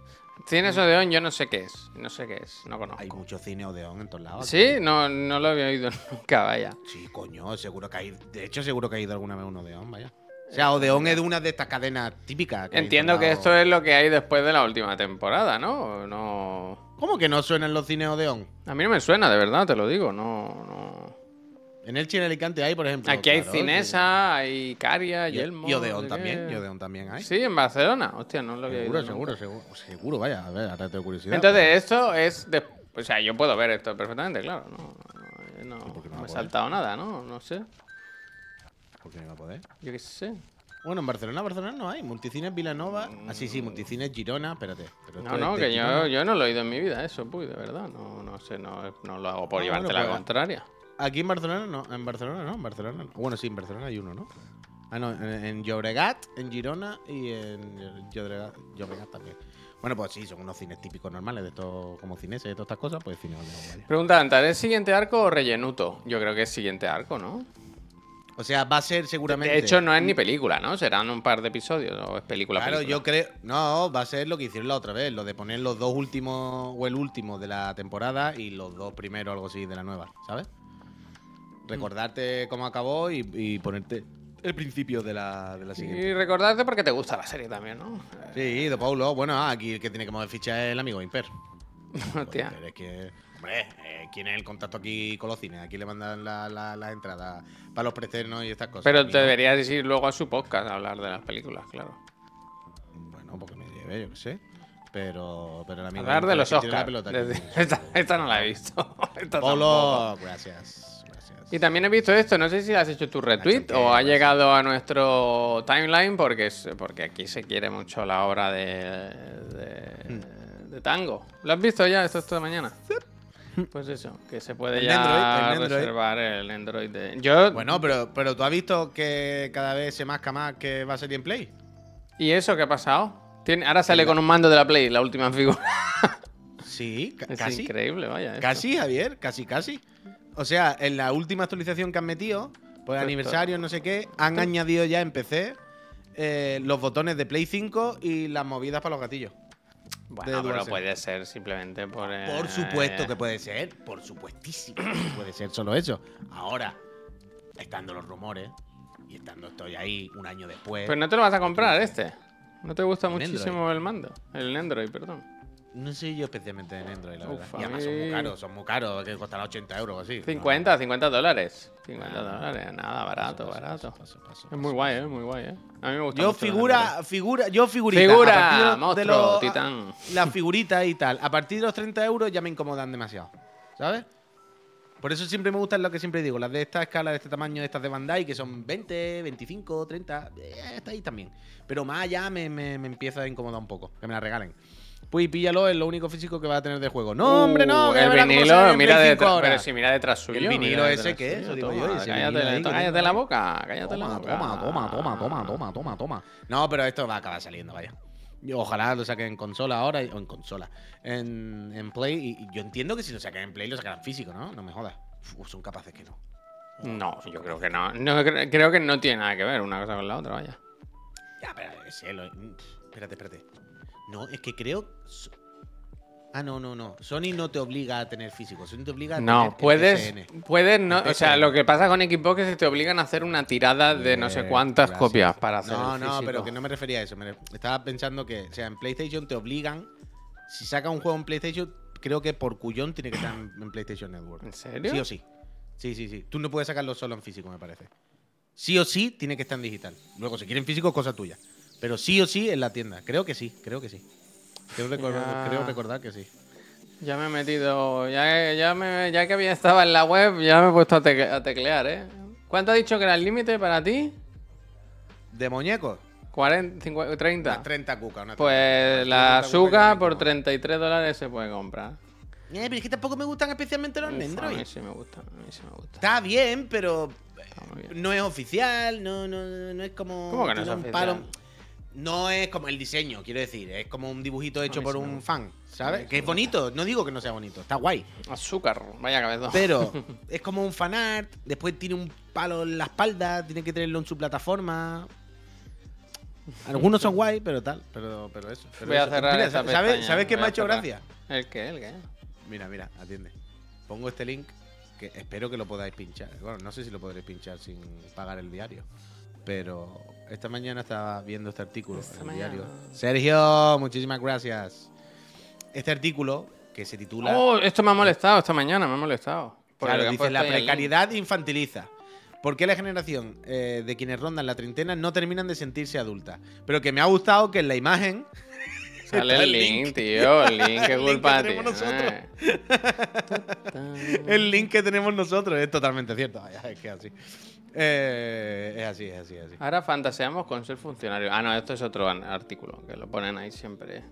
Cines Odeón yo no sé qué es. No sé qué es. No conozco. Hay mucho cine Odeón en todos lados. ¿Sí? No, no lo había oído nunca, vaya. Sí, coño, seguro que hay. De hecho, seguro que ha ido alguna vez un Odeón, vaya. O sea, Odeón es de una de estas cadenas típicas. que Entiendo que esto es lo que hay después de la última temporada, ¿no? No. ¿Cómo que no suenan los cines Odeón? A mí no me suena, de verdad, te lo digo. No, no. En el Chile Alicante hay, por ejemplo. Aquí hay claro, Cinesa, hay Caria, Y, Yelmo. y no Odeón sé también. qué. Y Odeón también hay. Sí, en Barcelona. Hostia, no lo había seguro, oído seguro, nunca. seguro. Seguro, vaya. A ver, ahora tengo curiosidad. Entonces, esto es. de- O sea, yo puedo ver esto perfectamente, claro. No, no, no, no me he saltado nada, ¿no? No sé. ¿Por qué no va a poder? Yo qué sé. Bueno, en Barcelona, Barcelona no hay. Multicines Vilanova. Ah, sí, sí, Multicines Girona. Espérate. pero No, no, que yo, yo no lo he oído en mi vida, eso, pues, de verdad. No, no sé, no, no lo hago por Ah, llevarte bueno, la pues, contraria. Aquí en Barcelona no, en Barcelona no, en Barcelona no. Bueno, sí, en Barcelona hay uno, ¿no? Ah, no, en, en Llobregat, en Girona y en Llobregat, Llobregat también. Bueno, pues sí, son unos cines típicos normales de estos, como cines y todas estas cosas, pues cine vaya. Pregunta, Antar, ¿es siguiente arco o rellenuto? Yo creo que es siguiente arco, ¿no? O sea, va a ser seguramente. De hecho, no es ni película, ¿no? Serán un par de episodios o es película. Claro, película. yo creo. No, va a ser lo que hicieron la otra vez, lo de poner los dos últimos o el último de la temporada y los dos primeros, algo así, de la nueva, ¿sabes? Recordarte cómo acabó y, y ponerte el principio de la, de la siguiente. Y recordarte porque te gusta la serie también, ¿no? Sí, de Paulo. Bueno, ah, aquí el que tiene que mover ficha es el amigo Imper. Hostia. Pero es que, hombre, eh, ¿quién es el contacto aquí con los cines? Aquí le mandan las la, las entradas para los precernos y estas cosas. Pero te deberías ir luego a su podcast a hablar de las películas, claro. Bueno, porque me lleve, yo qué sé. Pero, pero el amigo Hablar de Imper los es que tiene la Oscars. pelota aquí. Esta, esta no la he visto. Esta tampoco. Pablo, gracias. Y también he visto esto, no sé si has hecho tu retweet o ha llegado a nuestro timeline porque, es- porque aquí se quiere mucho la obra de, de, de Tango. ¿Lo has visto ya esto esta mañana? Pues eso, que se puede El ya Android, el Android. reservar el Android de... Yo, Bueno, pero, pero tú has visto que cada vez se masca más que va a salir en Play. ¿y eso qué ha pasado? Tiene, ahora sale con un mando de la Play, la última figura. Sí, Es casi. increíble, vaya. esto. Casi, Javier, casi, casi. O sea, en la última actualización que han metido, por el Esto- aniversario, no sé qué, han añadido ya en PC eh, los botones de Play 5 y las movidas para los gatillos. Bueno, pero puede ser simplemente por... eh, Por supuesto que puede ser, por supuestísimo que puede ser solo eso. Ahora, estando los rumores y estando estoy ahí un año después, Pero no te lo vas a comprar este. ¿No te gusta muchísimo el mando? El Android, perdón. No sé yo especialmente en Android, la verdad. Uf, Y a además son muy caros, son muy caros, que costará 80 euros o así. 50, 50 dólares. 50 dólares, nada, No, barato, paso, barato. paso, paso, Es muy guay, ¿eh? Muy guay, ¿eh? A mí me gusta Yo mucho figura, figura, yo figurita. Figura, de monstruo, los- titán. Las figuritas y tal. A partir de los 30 euros ya me incomodan demasiado. ¿Sabes? Por eso siempre me gustan lo que siempre digo, las de esta escala, de este tamaño, estas de Bandai, que son 20, 25, 30, eh, está ahí también. Pero más allá me, me, me empieza a incomodar un poco, que me la regalen. Pues píllalo, es lo único físico que va a tener de juego. No, hombre, no, Uh, que el cómo vinilo, en mira Play 5 detrás. ahora. Pero si mira detrás suyo. vinilo mira ese detrás qué es, suyo, eso digo toma, yo, ese Cállate, vinilo ahí que cállate tiene la ahí. boca, cállate la Toma, boca. toma, toma, toma, toma, toma, toma, toma. No, pero esto va a acabar saliendo, vaya. Ojalá lo saquen en consola ahora, o en consola, en, en Play. Y, y yo entiendo que si lo sacan en Play lo sacarán físico, ¿no? No me jodas. Uf, son capaces que no. No, yo creo que no. no cre- creo que no tiene nada que ver una cosa con la otra, vaya. Ya, pero yo qué sé, lo- mm, espérate, espérate. No, es que creo. Ah, no, no, no. Sony no te obliga a tener físico. Sony te obliga a tener No, el puedes, puedes no, o sea, lo que pasa con Xbox es que te obligan a hacer una tirada de no sé Bien, cuántas gracias. copias para hacer No, el no, pero que no me refería a eso. me estaba pensando que, o sea, en PlayStation te obligan. Si saca un juego en PlayStation, creo que por cuyón tiene que estar en, en PlayStation Network. ¿En serio? Sí o sí. Sí, sí, sí. Tú no puedes sacarlo solo en físico, me parece. Sí o sí tiene que estar en digital. Luego, si quieren físico, cosa tuya. Pero sí o sí en la tienda. Creo que sí, creo que sí. Creo recordar, Ya. creo recordar que sí. Ya me he metido, ya, ya, me, ya que había estado en la web, ya me he puesto a, tecle- a teclear, ¿eh? ¿Cuánto ha dicho que era el límite para ti? De muñecos. 40, 50, 30. Una 30 cuca. Una 30 Pues la 30 cuca azúcar por mismo. 33 dólares se puede comprar. Eh, pero es que tampoco me gustan especialmente los Uf, a mí sí me gusta, a mí sí me gusta. Está bien, pero Está muy bien. no es oficial, no, no, no es como. ¿Cómo que no es oficial? palo- No es como el diseño, quiero decir, es como un dibujito hecho por un fan, ¿sabes? Que es bonito, no digo que no sea bonito, está guay. Azúcar, vaya cabeza. Pero es como un fanart, después tiene un palo en la espalda, tiene que tenerlo en su plataforma. Algunos son guay, pero tal, pero, pero eso. pero Voy a cerrar Mira, esta ¿sabes, pestaña, ¿sabes qué me ha hecho gracia? ¿El qué? ¿El qué? Mira, mira, atiende. Pongo este link que espero que lo podáis pinchar. Bueno, no sé si lo podréis pinchar sin pagar el diario. Pero esta mañana estaba viendo este artículo Esta en el mañana. diario. Sergio, muchísimas gracias. Este artículo que se titula Oh, esto me ha molestado esta mañana, me ha molestado. Claro, dice, la precariedad infantiliza. ¿Por qué la generación eh, de quienes rondan la treintena no terminan de sentirse adultas? Pero que me ha gustado que en la imagen Sale el link, link. tío, el link, qué El link culpa que tenemos tiene. el link que tenemos nosotros es totalmente cierto. Vaya, es que así. Eh, es así, es así, es así. Ahora fantaseamos con ser funcionario. Ah, no, esto es otro artículo, que lo ponen ahí siempre.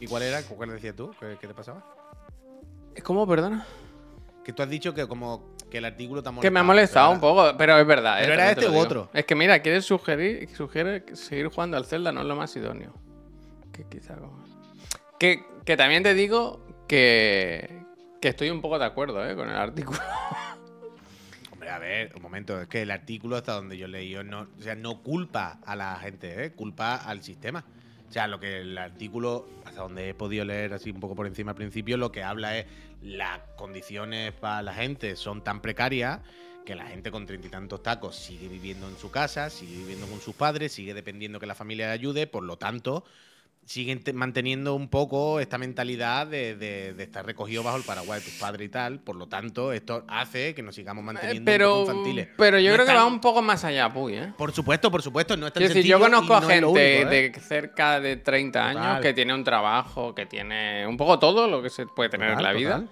¿Y cuál era? ¿Cuál decías tú? ¿Qué, qué te pasaba? ¿Cómo, perdona? Que tú has dicho que como que el artículo te ha molestado. Que me ha molestado un poco, pero es verdad. Pero eh, era este u otro. Es que mira, quieres sugerir, sugiere seguir jugando al Zelda no es lo más idóneo. Que quizá como- Que, que también te digo que, que estoy un poco de acuerdo eh, con el artículo. A ver, un momento, es que el artículo hasta donde yo leí, no, o sea, no culpa a la gente, ¿eh? culpa al sistema. O sea, lo que el artículo, hasta donde he podido leer así un poco por encima al principio, lo que habla es las condiciones para la gente son tan precarias que la gente con treinta y tantos tacos sigue viviendo en su casa, sigue viviendo con sus padres, sigue dependiendo que la familia le ayude, por lo tanto, siguen te- manteniendo un poco esta mentalidad de, de- de estar recogido bajo el paraguas de tus padres y tal. Por lo tanto, esto hace que nos sigamos manteniendo un pero, poco infantiles. pero yo No creo que va un poco más allá, Puy, ¿eh? Por supuesto, por supuesto, no es tan Quiero decir, yo conozco a no gente único, ¿eh? de cerca de 30 años Total. que tiene un trabajo, que tiene un poco todo lo que se puede tener en Total, la vida.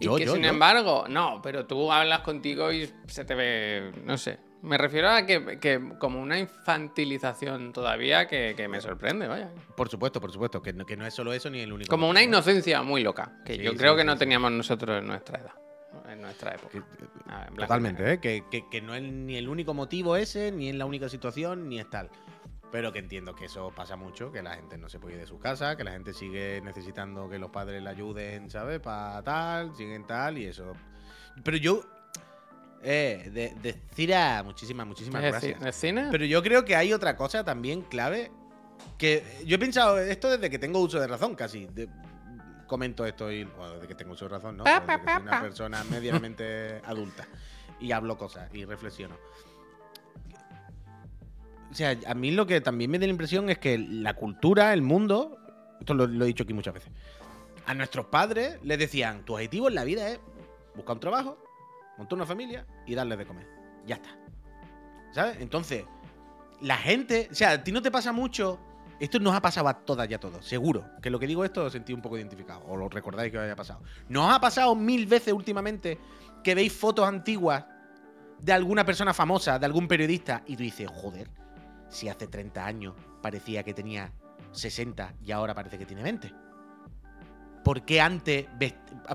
Y que yo, sin yo. embargo, no, pero tú hablas contigo y se te ve, no sé. Me refiero a que, que como una infantilización todavía que, que me sorprende, vaya. Por supuesto, por supuesto, que no, que no es solo eso ni el único. Como una motivo, inocencia muy loca, que Sí, yo sí, creo que no teníamos nosotros en nuestra edad, en nuestra época. Que- A ver, en blanco y Totalmente. ¿eh? Que, que- que no es ni el único motivo ese, ni es la única situación, ni es tal. Pero que entiendo que eso pasa mucho, que la gente no se puede ir de su casa, que la gente sigue necesitando que los padres le ayuden, ¿sabes? Para tal, siguen tal, y eso. Pero yo. Eh, de, de Cira, muchísimas, muchísimas ¿Es gracias. ci- ¿Es cine? Pero yo creo que hay otra cosa también clave. Que yo he pensado esto desde que tengo uso de razón, casi. De- comento esto y. Bueno, desde que tengo uso de razón, ¿no? Pero desde que soy una persona medianamente adulta. Y hablo cosas y reflexiono. O sea, a mí lo que también me da la impresión es que la cultura, el mundo. Esto lo, lo he dicho aquí muchas veces. A nuestros padres les decían: tu objetivo en la vida es buscar un trabajo, montar una familia y darles de comer. Ya está. ¿Sabes? Entonces, la gente, o sea, a ti no te pasa mucho. Esto nos ha pasado a todas y a todos, seguro. Que lo que digo esto os sentí un poco identificado, o lo recordáis que os haya pasado. ¿Nos ha pasado mil veces últimamente que veis fotos antiguas de alguna persona famosa, de algún periodista, y tú dices, joder, si hace 30 años parecía que tenía 60 y ahora parece que tiene 20? ¿Por qué antes,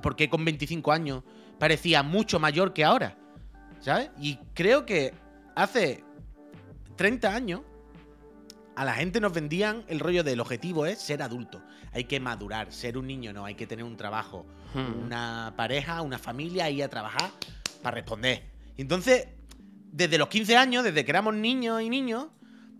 por qué con 25 años parecía mucho mayor que ahora? ¿Sabes? Y creo que hace 30 años a la gente nos vendían el rollo del objetivo es ser adulto. Hay que madurar, ser un niño no, hay que tener un trabajo, Hmm. una pareja, una familia, ir a trabajar para responder. Y Entonces, desde los 15 años, desde que éramos niños y niños,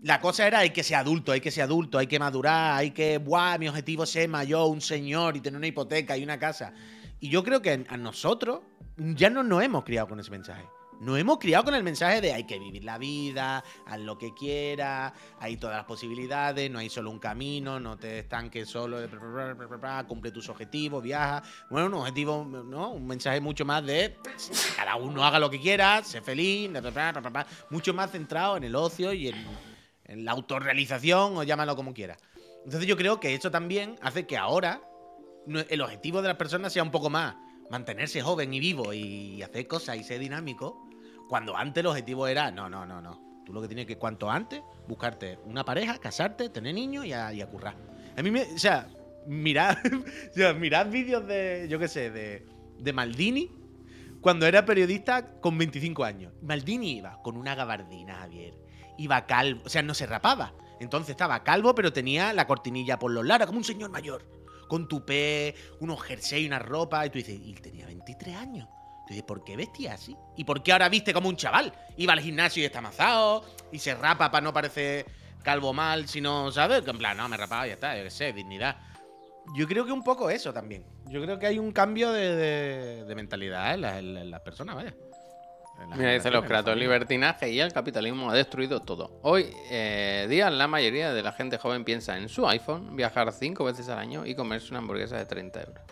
la cosa era hay que ser adulto, hay que ser adulto, hay que madurar, hay que, buah, mi objetivo es ser mayor, un señor y tener una hipoteca y una casa. Y yo creo que a nosotros ya no nos hemos criado con ese mensaje. Nos hemos criado con el mensaje de hay que vivir la vida, haz lo que quieras, hay todas las posibilidades, no hay solo un camino, no te estanques solo, bla, bla, cumple tus objetivos, viaja. Bueno, un objetivo, ¿no? Un mensaje mucho más de cada uno haga lo que quiera, sé feliz, mucho más centrado en el ocio y en, en la autorrealización o llámalo como quieras. Entonces yo creo que eso también hace que ahora el objetivo de las personas sea un poco más mantenerse joven y vivo y hacer cosas y ser dinámico, cuando antes el objetivo era, no, no, no, no, Tú lo que tienes que, cuanto antes, buscarte una pareja, casarte, tener niños y a, a currar. A mí me. O sea, mirad, o sea, mirad vídeos de, yo qué sé, de, de Maldini cuando era periodista con 25 años. Maldini iba con una gabardina, Javier. Iba calvo, o sea, no se rapaba. Entonces estaba calvo, pero tenía la cortinilla por los lados, como un señor mayor. Con tupé, unos jersey, una ropa. Y tú dices, y tenía 23 años. Tú dices, ¿por qué vestía así? ¿Y por qué ahora viste como un chaval? Iba al gimnasio y está amazado, y se rapa para no parecer calvo mal, sino, ¿sabes? Que en plan, no, me rapaba y ya está, yo qué sé, dignidad. Yo creo que un poco eso también. Yo creo que hay un cambio de, mentalidad en en las personas, vaya. Mira, dice los familia. libertinaje y el capitalismo ha destruido todo. Hoy eh, día la mayoría de la gente joven piensa en su iPhone, viajar cinco veces al año y comerse una hamburguesa de 30 euros.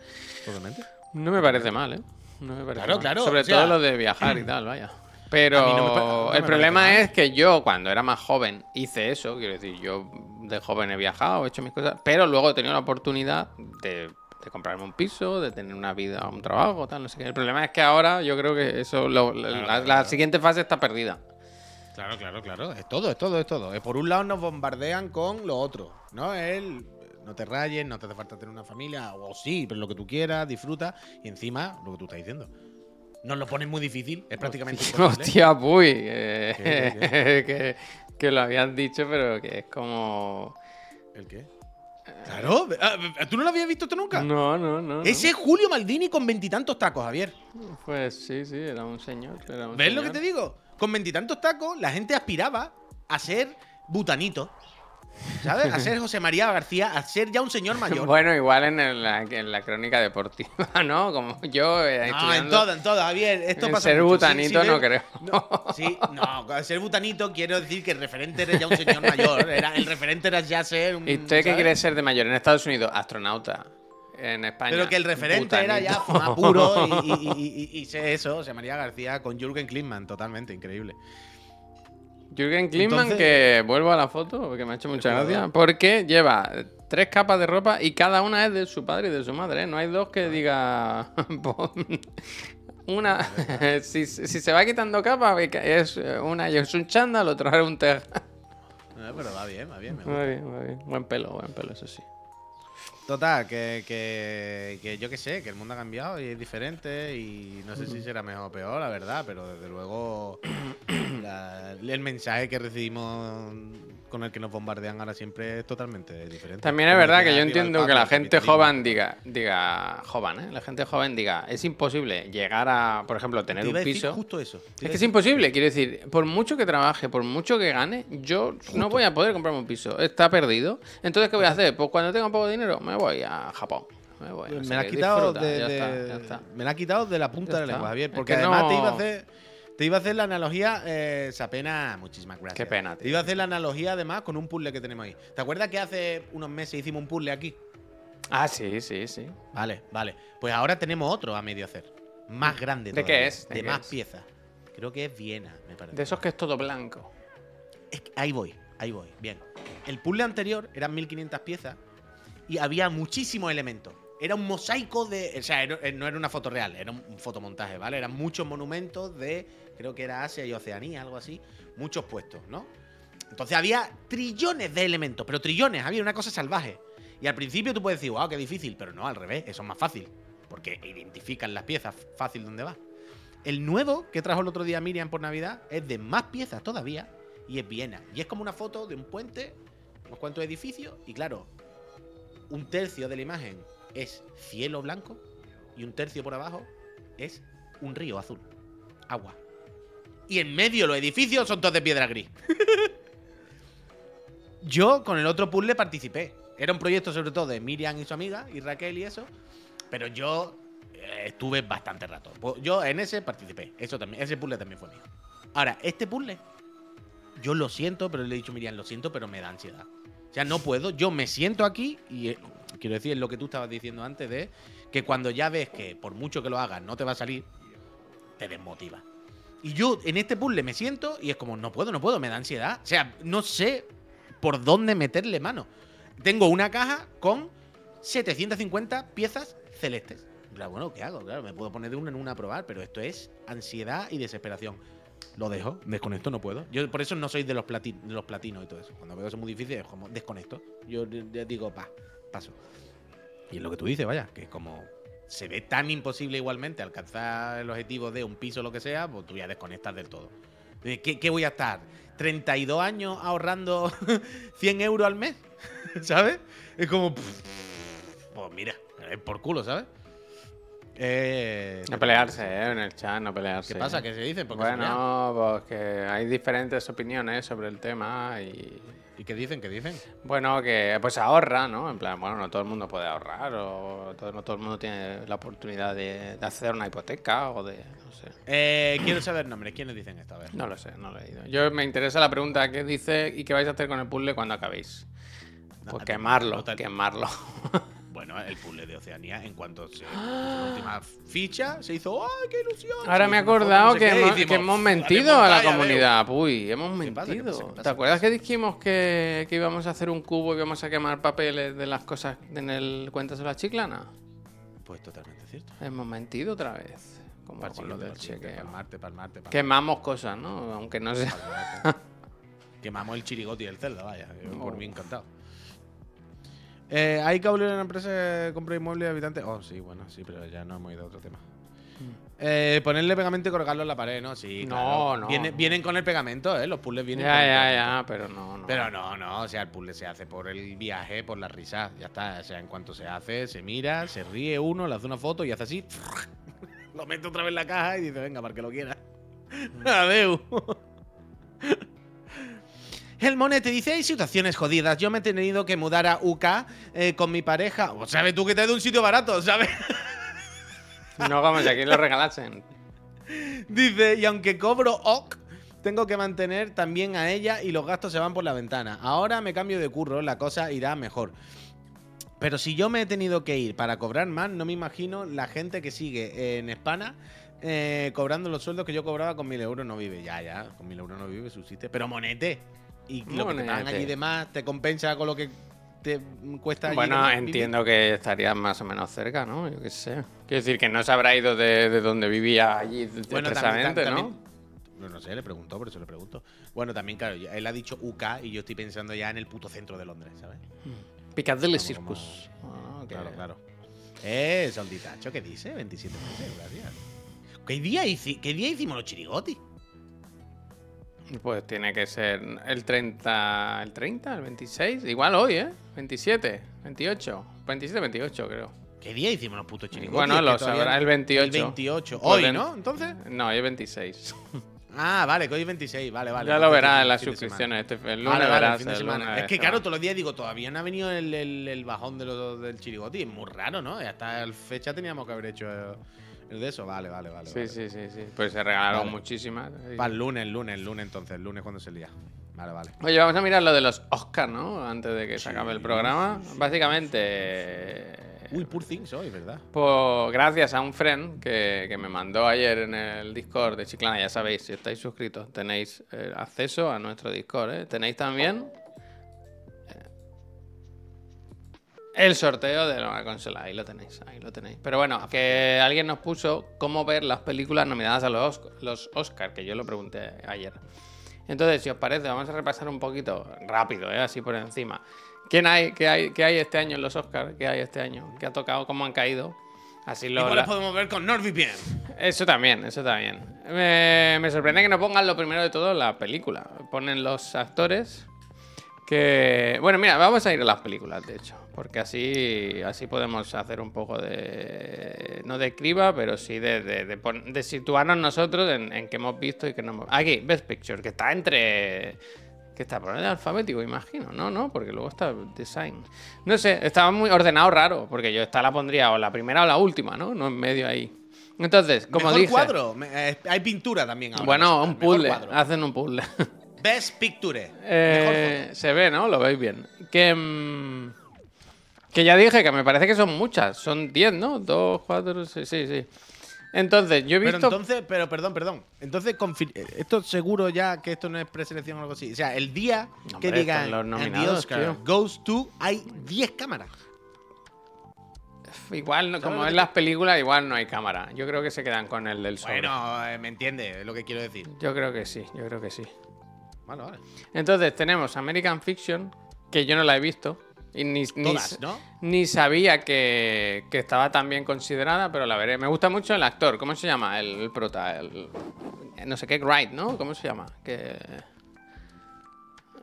Totalmente. No me parece mal, ¿eh? No me parece Claro, mal. claro, Sobre o sea- todo lo de viajar y tal, vaya. Pero no me no el problema es que yo, cuando era más joven, hice eso. Quiero decir, yo de joven he viajado, he hecho mis cosas, pero luego he tenido la oportunidad de, de comprarme un piso, de tener una vida, un trabajo, tal, no sé qué. El problema es que ahora yo creo que eso, lo- la, Claro, la- claro, la claro. siguiente fase está perdida. Claro, claro, claro. Es todo, es todo, es todo. Eh, Por un lado nos bombardean con lo otro, ¿no? El no te rayes, no te hace falta tener una familia, o sí, pero lo que tú quieras, disfruta. Y encima, lo que tú estás diciendo. Nos lo ponen muy difícil, es prácticamente imposible. Hostia, puy. eh, ¿Qué, que, que lo habían dicho, pero que es como. ¿El qué? Claro, ah, ¿tú no lo habías visto esto nunca? No, no, no. Ese es Julio Maldini con veintitantos tacos, Javier. Pues sí, sí, era un señor. era un ¿Ves lo que te digo? Con veintitantos tacos, la gente aspiraba a ser butanito. ¿Sabes? A ser José María García, a ser ya un señor mayor. Bueno, igual en, el- la, en la crónica deportiva, ¿no? Como yo. eh, No, en todo, en todo, Javier. Esto en pasa ser mucho. Butanito sí, no creo. No, sí, no, ser butanito quiero decir que el referente era ya un señor mayor. Era, el referente era ya ser un. ¿Y usted qué quiere ser de mayor? En Estados Unidos, astronauta. En España. Pero que el referente era ya fumar puro y, y, y, y- y sé eso, José María García con Jürgen Klinsmann, totalmente increíble. Jürgen Klinsmann, Entonces- que vuelvo a la foto, porque me ha hecho mucha gracia, porque lleva tres capas de ropa y cada una es de su padre y de su madre. ¿eh? No hay dos que diga. una. si, si se va quitando capas, es una es un chándal, otro es un teja. Eh, pero va bien, va bien. me gusta. Muy bien, muy bien. Buen pelo, buen pelo, eso sí. Total, que, que, que yo qué sé, que el mundo ha cambiado y es diferente y no sé si será mejor o peor, la verdad, pero desde luego la- el mensaje que recibimos con el que nos bombardean ahora siempre es totalmente diferente. También es Como verdad que yo entiendo que la gente joven diga, diga, joven, ¿eh? La gente joven diga, es imposible llegar a, por ejemplo, tener Te un piso. justo eso. Te Es que es imposible, quiero decir, por mucho que trabaje, por mucho que gane, yo no voy a poder comprarme un piso. Está perdido. Entonces, ¿qué voy a hacer? Pues cuando tenga un poco de dinero, me voy a Japón. Me voy. no me sé la has quitado disfruta, de, ya de- está, ya está. me la has quitado de la punta Ya de la lengua, Javier, Es porque que además te no- iba a hacer te iba a hacer la analogía eh, esa pena, muchísimas gracias. Qué pena, tío. Te iba a hacer la analogía además con un puzzle que tenemos ahí. ¿Te acuerdas que hace unos meses hicimos un puzzle aquí? Ah, sí, sí, sí. Vale, vale. Pues ahora tenemos otro a medio hacer. Más grande. ¿De qué es? ¿De De, qué más es? piezas. Creo que es Viena, me parece. De esos que es todo blanco. Es que ahí voy, ahí voy. Bien. El puzzle anterior eran 1500 piezas y había muchísimos elementos. Era un mosaico de. O sea, era- no era una foto real, era un fotomontaje, ¿vale? Eran muchos monumentos de. Creo que era Asia y Oceanía, algo así. Muchos puestos, ¿no? Entonces había trillones de elementos, pero trillones, había una cosa salvaje. Y al principio tú puedes decir, wow, qué difícil, pero no, al revés, eso es más fácil. Porque identifican las piezas fácil dónde va. El nuevo que trajo el otro día Miriam por Navidad es de más piezas todavía y es Viena. Y es como una foto de un puente, unos cuantos edificios y claro, un tercio de la imagen es cielo blanco y un tercio por abajo es un río azul, agua. Y en medio los edificios son todos de piedra gris. Yo con el otro puzzle participé. Era un proyecto sobre todo de Miriam y su amiga y Raquel y eso. Pero yo eh, estuve bastante rato. Pues Yo en ese participé. Eso también, ese puzzle también fue mío. Ahora, este puzzle, yo lo siento, pero le he dicho Miriam, lo siento, pero me da ansiedad. O sea, no puedo. Yo me siento aquí y eh, quiero decir lo que tú estabas diciendo antes de que cuando ya ves que por mucho que lo hagas no te va a salir, te desmotiva. Y yo en este puzzle me siento y es como, no puedo, no puedo, me da ansiedad. O sea, no sé por dónde meterle mano. Tengo una caja con 750 piezas celestes. Plan, bueno, ¿qué hago? Claro, me puedo poner de una en una a probar, pero esto es ansiedad y desesperación. lo dejo, desconecto, no puedo. Yo por eso no soy de los, plati- los platinos y todo eso. Cuando veo que es muy difícil, es como desconecto. Yo ya digo, pa, paso. Y es lo que tú dices, vaya, que como se ve tan imposible igualmente alcanzar el objetivo de un piso o lo que sea, pues tú ya desconectas del todo. Eh, ¿Qué, qué voy a estar? ¿32 años ahorrando 100 euros al mes? ¿Sabes? Es como. Pues mira, es por culo, ¿sabes? Eh, No pelearse, ¿eh? En el chat, no pelearse. ¿Qué pasa? ¿Qué se dice? Porque Bueno, pues que hay diferentes opiniones sobre el tema y... ¿Y qué dicen? ¿Qué dicen? Bueno, que pues ahorra, ¿no? En plan, bueno, no todo el mundo puede ahorrar o todo, no todo el mundo tiene la oportunidad de, de hacer una hipoteca o de... no sé. Eh, quiero saber nombres. ¿Quiénes dicen esto? A ver. No lo sé, no lo he leído. Yo me interesa la pregunta que dice y qué vais a hacer con el puzzle cuando acabéis. Pues a- quemarlo, quemarlo. Bueno, el puzzle de Oceanía, en cuanto se puso la última ficha, se hizo ¡ay, qué ilusión! Ahora me he acordado que, hemos, hicimos, que hemos "Uf, mentido a la comunidad. Uy, hemos ¿Qué pasa? ¿Qué mentido. pasa? ¿Qué pasa? ¿Te acuerdas que dijimos que, que íbamos a hacer un cubo y íbamos a quemar papeles de las cosas en el Cuentas de la Chiclana? Pues totalmente cierto. Hemos mentido otra vez. Como el con lo del el chequeo. el el martes, para el Quemamos cosas, ¿no? Aunque no sea. Quemamos el chirigoti del Zelda, vaya. yo por Oh. mí encantado. Eh, ¿Hay que hablar en una empresa que compra inmuebles habitantes? Oh, sí, bueno, sí, pero ya no hemos ido a otro tema. Eh, ponerle pegamento y colgarlo en la pared, ¿no? Sí, No, claro. no, Viene- no. Vienen con el pegamento, ¿eh? Los puzzles vienen Ya, con el ya, pegamento. ya, pero no, no. Pero no, no, o sea, el puzzle se hace por el viaje, por la risa, ya está. O sea, en cuanto se hace, se mira, se ríe uno, le hace una foto y hace así, lo mete otra vez en la caja y dice, venga, para que lo quiera. Adeu. El monete dice, hay situaciones jodidas. Yo me he tenido que mudar a UK eh, con mi pareja. O sabes tú que te de un sitio barato, ¿sabes? No como si aquí lo regalasen. Dice, y aunque cobro OK, tengo que mantener también a ella y los gastos se van por la ventana. Ahora me cambio de curro, la cosa irá mejor. Pero si yo me he tenido que ir para cobrar más, no me imagino la gente que sigue en España eh, cobrando los sueldos que yo cobraba con mil euros no vive. Ya, ya, con mil euros no vive, subsiste. Pero monete. Y lo que te pagan allí de más te compensa con lo que te cuesta allí Bueno, vivir. entiendo que estaría más o menos cerca, ¿no? Yo qué sé. Quiero decir que no se habrá ido de, de donde vivía allí Bueno, también- ¿no? también- No, no sé, le preguntó, por eso le pregunto. Bueno, también, claro, él ha dicho UK y yo estoy pensando ya en el puto centro de Londres, ¿sabes? Piccadilly Vamos, como- Circus. Ah. Claro, claro. Eh, solditacho, ¿qué dice? 27 meses, gracias. ¿Qué día, hici- ¿Qué día hicimos los chirigotis? Pues tiene que ser el 30, el 30, el 26, igual hoy, ¿eh? 27, 28, 27, 28 creo. ¿Qué día hicimos los putos chirigotis? Bueno, lo sabrá el 28. El 28. Pues Hoy, ¿no? Entonces. No, hoy es 26. Ah, vale, que hoy es 26, vale, vale. ya lo verás en las suscripciones. Este, el Vale, lunes vale, el verás fin de el semana. lunes Es que se claro, todos los días digo, todavía no ha venido el, el- el bajón de lo- del chirigoti. Es muy raro, ¿no? Hasta la fecha teníamos que haber hecho el de eso. Vale, vale, vale. Sí, vale. sí, sí, sí. Pues se regalaron Vale. muchísimas. Para el lunes, lunes, el lunes entonces, el lunes cuando se lía. Vale, vale. Oye, vamos a mirar lo de los Oscars, ¿no? Antes de que se acabe el programa. sí, sí. Básicamente, eh, Uy, Poor Things hoy, ¿verdad? pues gracias a un friend que, que me mandó ayer en el Discord de Chiclana, ya sabéis, si estáis suscritos, tenéis eh, acceso a nuestro Discord, ¿eh? Tenéis también el sorteo de la consola, ahí lo tenéis, ahí lo tenéis. Pero bueno, que alguien nos puso cómo ver las películas nominadas a los, los Oscar, que yo lo pregunté ayer. Entonces, si os parece, vamos a repasar un poquito rápido, ¿eh? así por encima. ¿Quién hay, qué hay, qué hay este año en los Oscars? ¿Qué hay este año? ¿Qué ha tocado? ¿Cómo han caído? Así lo, Igual la- podemos ver con NordVPN. Eso también, eso también. Me, me sorprende que no pongan lo primero de todo la película. Ponen los actores que... Bueno, mira, vamos a ir a las películas, de hecho. Porque así, así podemos hacer un poco de... No de criba, pero sí de, de, de de situarnos nosotros en, en qué hemos visto y qué no hemos... Aquí, Best Picture, que está entre... Que está por orden alfabético, imagino. No, no, porque luego está design. No sé, estaba muy ordenado raro, porque yo esta la pondría o la primera o la última, ¿no? No en medio ahí. Entonces, como Mejor dije. cuadro. Eh, hay pintura también ahora. Bueno, un puzzle. Hacen un puzzle. Best Picture. Mejor Eh, se ve, ¿no? Lo veis bien. Que. mm, que ya dije que me parece que son muchas. Son 10, ¿no? 2, 4, sí, sí, sí. Entonces, yo he Pero visto. entonces, pero perdón, perdón. Entonces, eh, esto seguro ya que esto no es preselección o algo así. O sea, el día que digan los "And the nominados, Oscar tío". goes to, hay 10 cámaras. igual, no- ¿Sabes como en las películas, igual no hay cámara. Yo creo que se quedan con el del sobre. Bueno, eh, me entiende, lo que quiero decir. Yo creo que sí, yo creo que sí. Vale, vale. Entonces tenemos American Fiction, que yo no la he visto. Y ni, ni, Todas, ¿no? ni sabía que, que estaba tan bien considerada, pero la veré. Me gusta mucho el actor. ¿Cómo se llama? El, el prota. El, no sé qué, Wright, ¿no? ¿Cómo se llama? Que...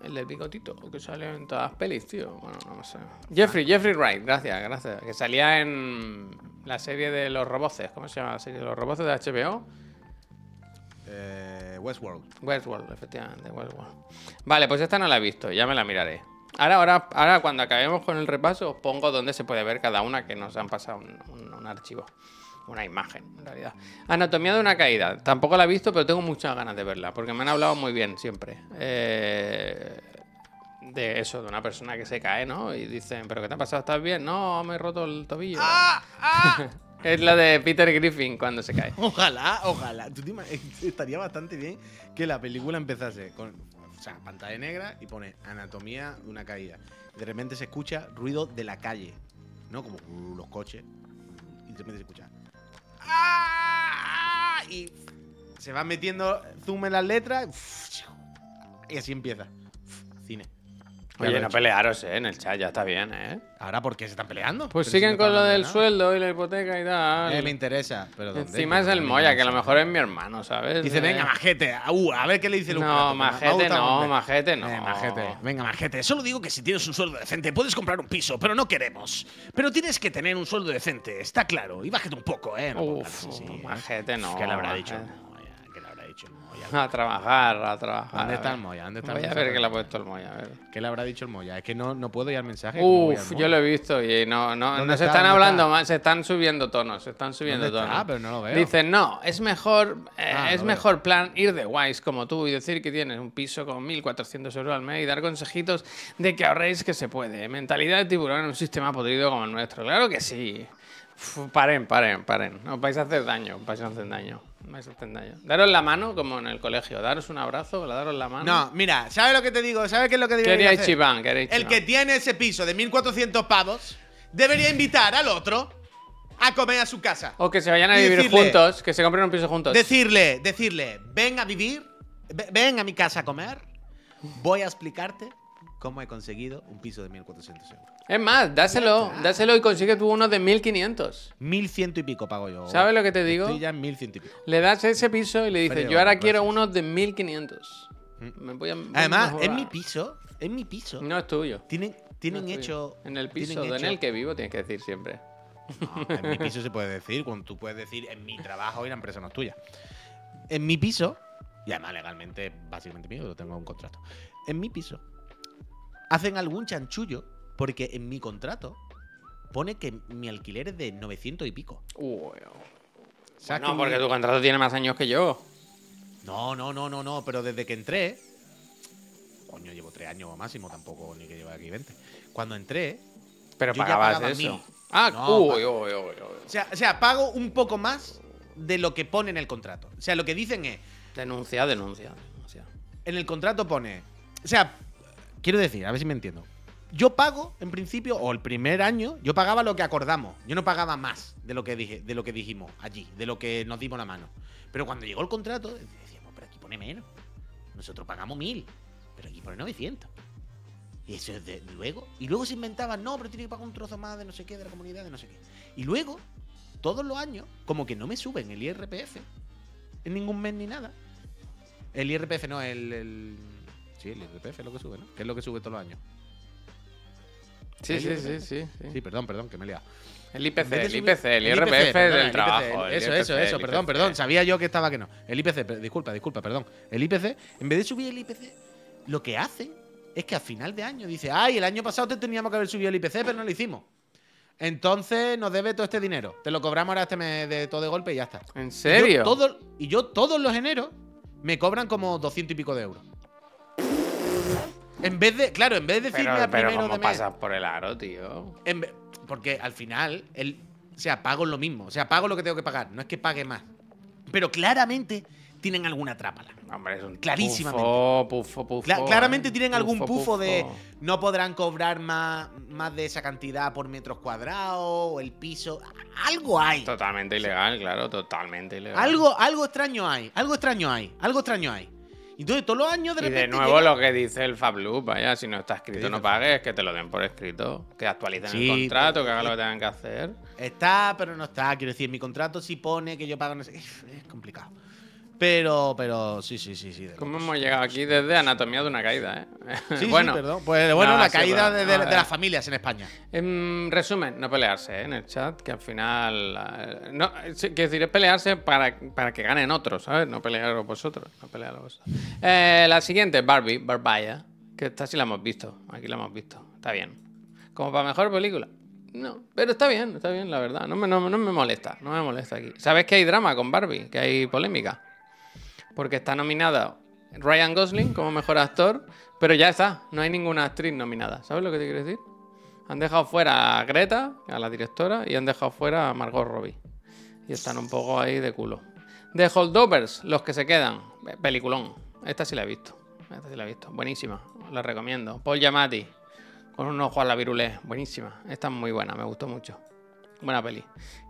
El del bigotito, que sale en todas las pelis, tío. Bueno, no sé. Jeffrey, Jeffrey Wright, gracias, gracias. Que salía en la serie de los roboces. ¿Cómo se llama la serie de los roboces de HBO? Eh, Westworld. Westworld, efectivamente, Westworld. Vale, pues esta no la he visto, ya me la miraré. Ahora, ahora, ahora cuando acabemos con el repaso, os pongo donde se puede ver cada una que nos han pasado un, un- un archivo. Una imagen, en realidad. Anatomía de una caída. Tampoco la he visto, pero tengo muchas ganas de verla, porque me han hablado muy bien siempre. Eh, de eso, de una persona que se cae, ¿no? Y dicen, ¿pero qué te ha pasado? ¿Estás bien? No, me he roto el tobillo. es la de Peter Griffin cuando se cae. Ojalá, ojalá. ¿Tú te ima- estaría bastante bien que la película empezase con o sea, pantalla negra y pone anatomía de una caída. De repente se escucha ruido de la calle, ¿no? Como los coches. Y de repente se escucha. ¡Ah! Y se van metiendo zoom en las letras. Y así empieza. Cine. Oye, no hecho. pelearos, ¿eh? En el chat ya está bien, ¿eh? Ahora, ¿por qué se están peleando? Pues Pero si siguen no con lo del nada. sueldo y la hipoteca y tal. Eh, me interesa. Pero ¿dónde? Encima es el Moya, que a lo mejor es mi hermano, ¿sabes? Dice, Eh, venga, majete. Uh, a ver qué le dice Lucas. No, majete no, majete no. Eh, majete. Venga, majete. Solo digo que si tienes un sueldo decente puedes comprar un piso, pero no queremos. Pero tienes que tener un sueldo decente, está claro. Y bájate un poco, ¿eh? No Uf, pongas así, ¿eh? majete no. ¿Qué le habrá dicho majete. A trabajar, a trabajar. ¿Dónde está el Moya? ¿Dónde está el Voy a ver qué le ha puesto el Moya, a ver. ¿Qué le habrá dicho el Moya? Es que no, no puedo ir al mensaje. ¿cómo voy al Uf, yo lo he visto y no, no, ¿Dónde no se está? están ¿Dónde hablando está? más, se están subiendo tonos, se están subiendo tonos. Pero no lo veo. Dicen, no, es mejor, eh, Ah, es mejor plan ir de guays como tú y decir que tienes un piso con 1.400 euros al mes y dar consejitos de que ahorréis que se puede. Mentalidad de tiburón en un sistema podrido como el nuestro. Claro que sí. Uf, paren, paren, paren. No, vais a hacer daño, vais a hacer daño. Vais a hacer daño. Daros la mano como en el colegio. Daros un abrazo, daros la mano. No, mira, ¿sabes lo que te digo? ¿Sabes qué es lo que ¿Qué debería haríais, hacer? Chiván? ¿Qué haríais, El que tiene ese piso de 1.400 pavos debería invitar al otro a comer a su casa. O que se vayan a vivir decirle- juntos, que se compren un piso juntos. Decirle, decirle, ven a vivir, ve- ven a mi casa a comer, voy a explicarte cómo he conseguido un piso de 1.400 euros. Es más, dáselo, dáselo y consigue tú uno de 1.500. 1.100 y pico pago yo. ¿Sabes lo que te digo? Estoy ya en 1.100 y pico. Le das ese piso y le dices, yo ahora gracias. quiero unos de 1500. Me voy a, voy a Además, en mi piso, en mi piso, No es tuyo. tienen, tienen no es tuyo. hecho... En el piso en hecho- el que vivo tienes que decir siempre. No, en mi piso se puede decir, cuando tú puedes decir en mi trabajo y la empresa no es tuya. En mi piso, y además legalmente, básicamente mío, lo tengo en un contrato. En mi piso, hacen algún chanchullo porque en mi contrato pone que mi alquiler es de 900 y pico. Uy, ¿Sabes no, que porque mi- tu contrato tiene más años que yo. No, no, no, no, no, pero desde que entré. Coño, llevo tres años o máximo, tampoco ni que llevo aquí 20. Cuando entré. Pero Yo ya pagabas pagaba eso. mil. Ah, No, uy, uy, uy. O sea, o sea, pago un poco más de lo que pone en el contrato. O sea, lo que dicen es. Denuncia, denuncia, denuncia. En el contrato pone. O sea, quiero decir, a ver si me entiendo. Yo pago, en principio, o el primer año, yo pagaba lo que acordamos. Yo no pagaba más de lo que dije, de lo que dijimos allí, de lo que nos dimos la mano. Pero cuando llegó el contrato, decíamos, pero aquí pone menos. Nosotros pagamos mil, pero aquí pone 900. Y eso es de luego. Y luego se inventaban, no, pero tiene que pagar un trozo más de no sé qué, de la comunidad, de no sé qué. Y luego, todos los años, como que no me suben el IRPF en ningún mes ni nada. El IRPF no, el, el- Sí, el IRPF es lo que sube, ¿no? Que es lo que sube todos los años. Sí, sí, sí, sí. sí. Perdón, perdón, que me he liado. El IPC, el IPC, el IRPF del trabajo. Eso, eso, eso, perdón, perdón. Sabía yo que estaba que no. El IPC, disculpa, disculpa, perdón. El IPC, en vez de subir el IPC, lo que hacen es que a final de año dice, ay, el año pasado te teníamos que haber subido el IPC, pero no lo hicimos. Entonces nos debe todo este dinero. Te lo cobramos ahora este mes de todo de golpe y ya está. ¿En Y yo serio? todo- y yo todos los eneros me cobran como 200 y pico de euros. En vez de, claro, en vez de decirme Pero, a pero primero ¿cómo de mes, pasas por el aro, tío? en porque al final, el, o sea, pago lo mismo. O sea, pago lo que tengo que pagar. No es que pague más. Pero claramente tienen alguna trápala. Hombre, es un Clarísimamente. Pufo, pufo, pufo, Cla- claramente eh. tienen algún Pufo, de no podrán cobrar más, más de esa cantidad por metros cuadrados o el piso. Algo hay. Totalmente ilegal, claro, totalmente ilegal. Algo, algo extraño hay. Algo extraño hay. Algo extraño hay. Entonces todos los años de Y repente. de nuevo llega- lo que dice el Fabloop, vaya, si no está escrito no pagues, que te lo den por escrito, que actualicen Sí, el contrato, que hagan lo que tengan que hacer. Está, pero no está. Quiero decir, mi contrato sí pone que yo pago no sé. Es complicado. Pero, pero, sí, sí, sí, sí. ¿Cómo hemos llegado aquí desde anatomía de una caída, eh? Sí, bueno, sí, perdón. Pues bueno, No, la sí, caída pero- de, de- no, de eh. las familias en España. En resumen, no pelearse ¿eh? en el chat, que al final. No, quiero decir, es pelearse para, para que ganen otros, ¿sabes? No pelearos vosotros. No pelearos vosotros. Eh, la siguiente, Barbie, Barbaya, que esta sí la hemos visto. Aquí la hemos visto. Está bien. Como para mejor película. No, pero está bien, está bien, la verdad. No me, no, no me molesta, no me molesta aquí. ¿Sabes que hay drama con Barbie? Que hay polémica. Porque está nominada Ryan Gosling como mejor actor, pero ya está, no hay ninguna actriz nominada. ¿Sabes lo que te quiero decir? Han dejado fuera a Greta, a la directora, y han dejado fuera a Margot Robbie. Y están un poco ahí de culo. The Holdovers, los que se quedan. Peliculón. Esta sí la he visto. Esta sí la he visto. Buenísima. La recomiendo. Paul Giamatti. Con un ojo a la virulé. Buenísima. Esta es muy buena. Me gustó mucho. Buena peli.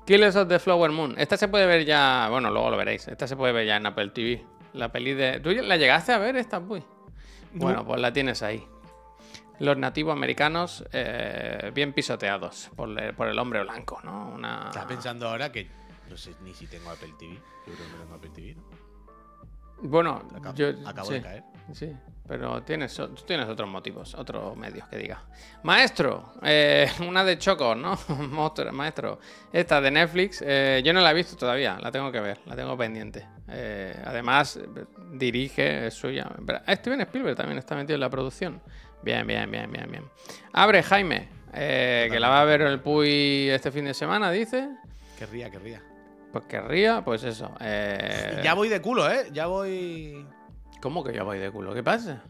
Killers of the Flower Moon. Esta se puede ver ya. Bueno, luego lo veréis. Esta se puede ver ya en Apple TV. La peli de. ¿Tú la llegaste a ver esta, Puy? Bueno, pues la tienes ahí. Los nativos americanos eh, bien pisoteados por, el- por el hombre blanco, ¿no? Una... Estaba pensando ahora que no sé ni si tengo Apple TV. Yo creo que tengo Apple TV. ¿no? Bueno, Acabo, yo. acabo sí, de caer. Sí, pero tienes, tienes otros motivos, otros medios que diga. Maestro, eh, una de Choco, ¿no? Maestro, esta de Netflix, eh, yo no la he visto todavía, la tengo que ver, la tengo pendiente. Eh, además, dirige, es suya. Steven Spielberg también está metido en la producción. Bien, bien, bien, bien, bien. Abre Jaime, que la va a ver el Puy este fin de semana, dice. Querría, querría. Pues querría, pues eso. eh, Ya voy de culo, ¿eh? Ya voy. ¿Cómo que ya voy de culo? ¿Qué pasa?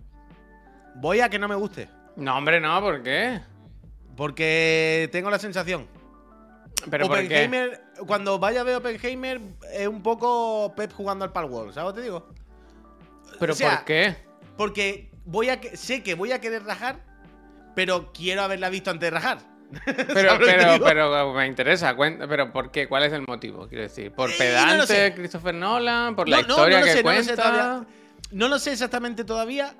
Voy a que no me guste. No, hombre, no, ¿por qué? Porque tengo la sensación. ¿Pero por qué? Oppenheimer, cuando vaya a ver Oppenheimer, es un poco Pep jugando al Palworld, ¿sabes lo que te digo? ¿Pero o sea, por qué? Porque voy a que- sé que voy a querer rajar, pero quiero haberla visto antes de rajar. Pero, ¿Sabes lo pero, me interesa, cuenta- pero ¿por qué? ¿Cuál es el motivo? Quiero decir, ¿por Eh, no pedante lo sé. Christopher Nolan? ¿Por la No, historia no lo que sé, lo cuenta? todavía. No lo sé exactamente todavía,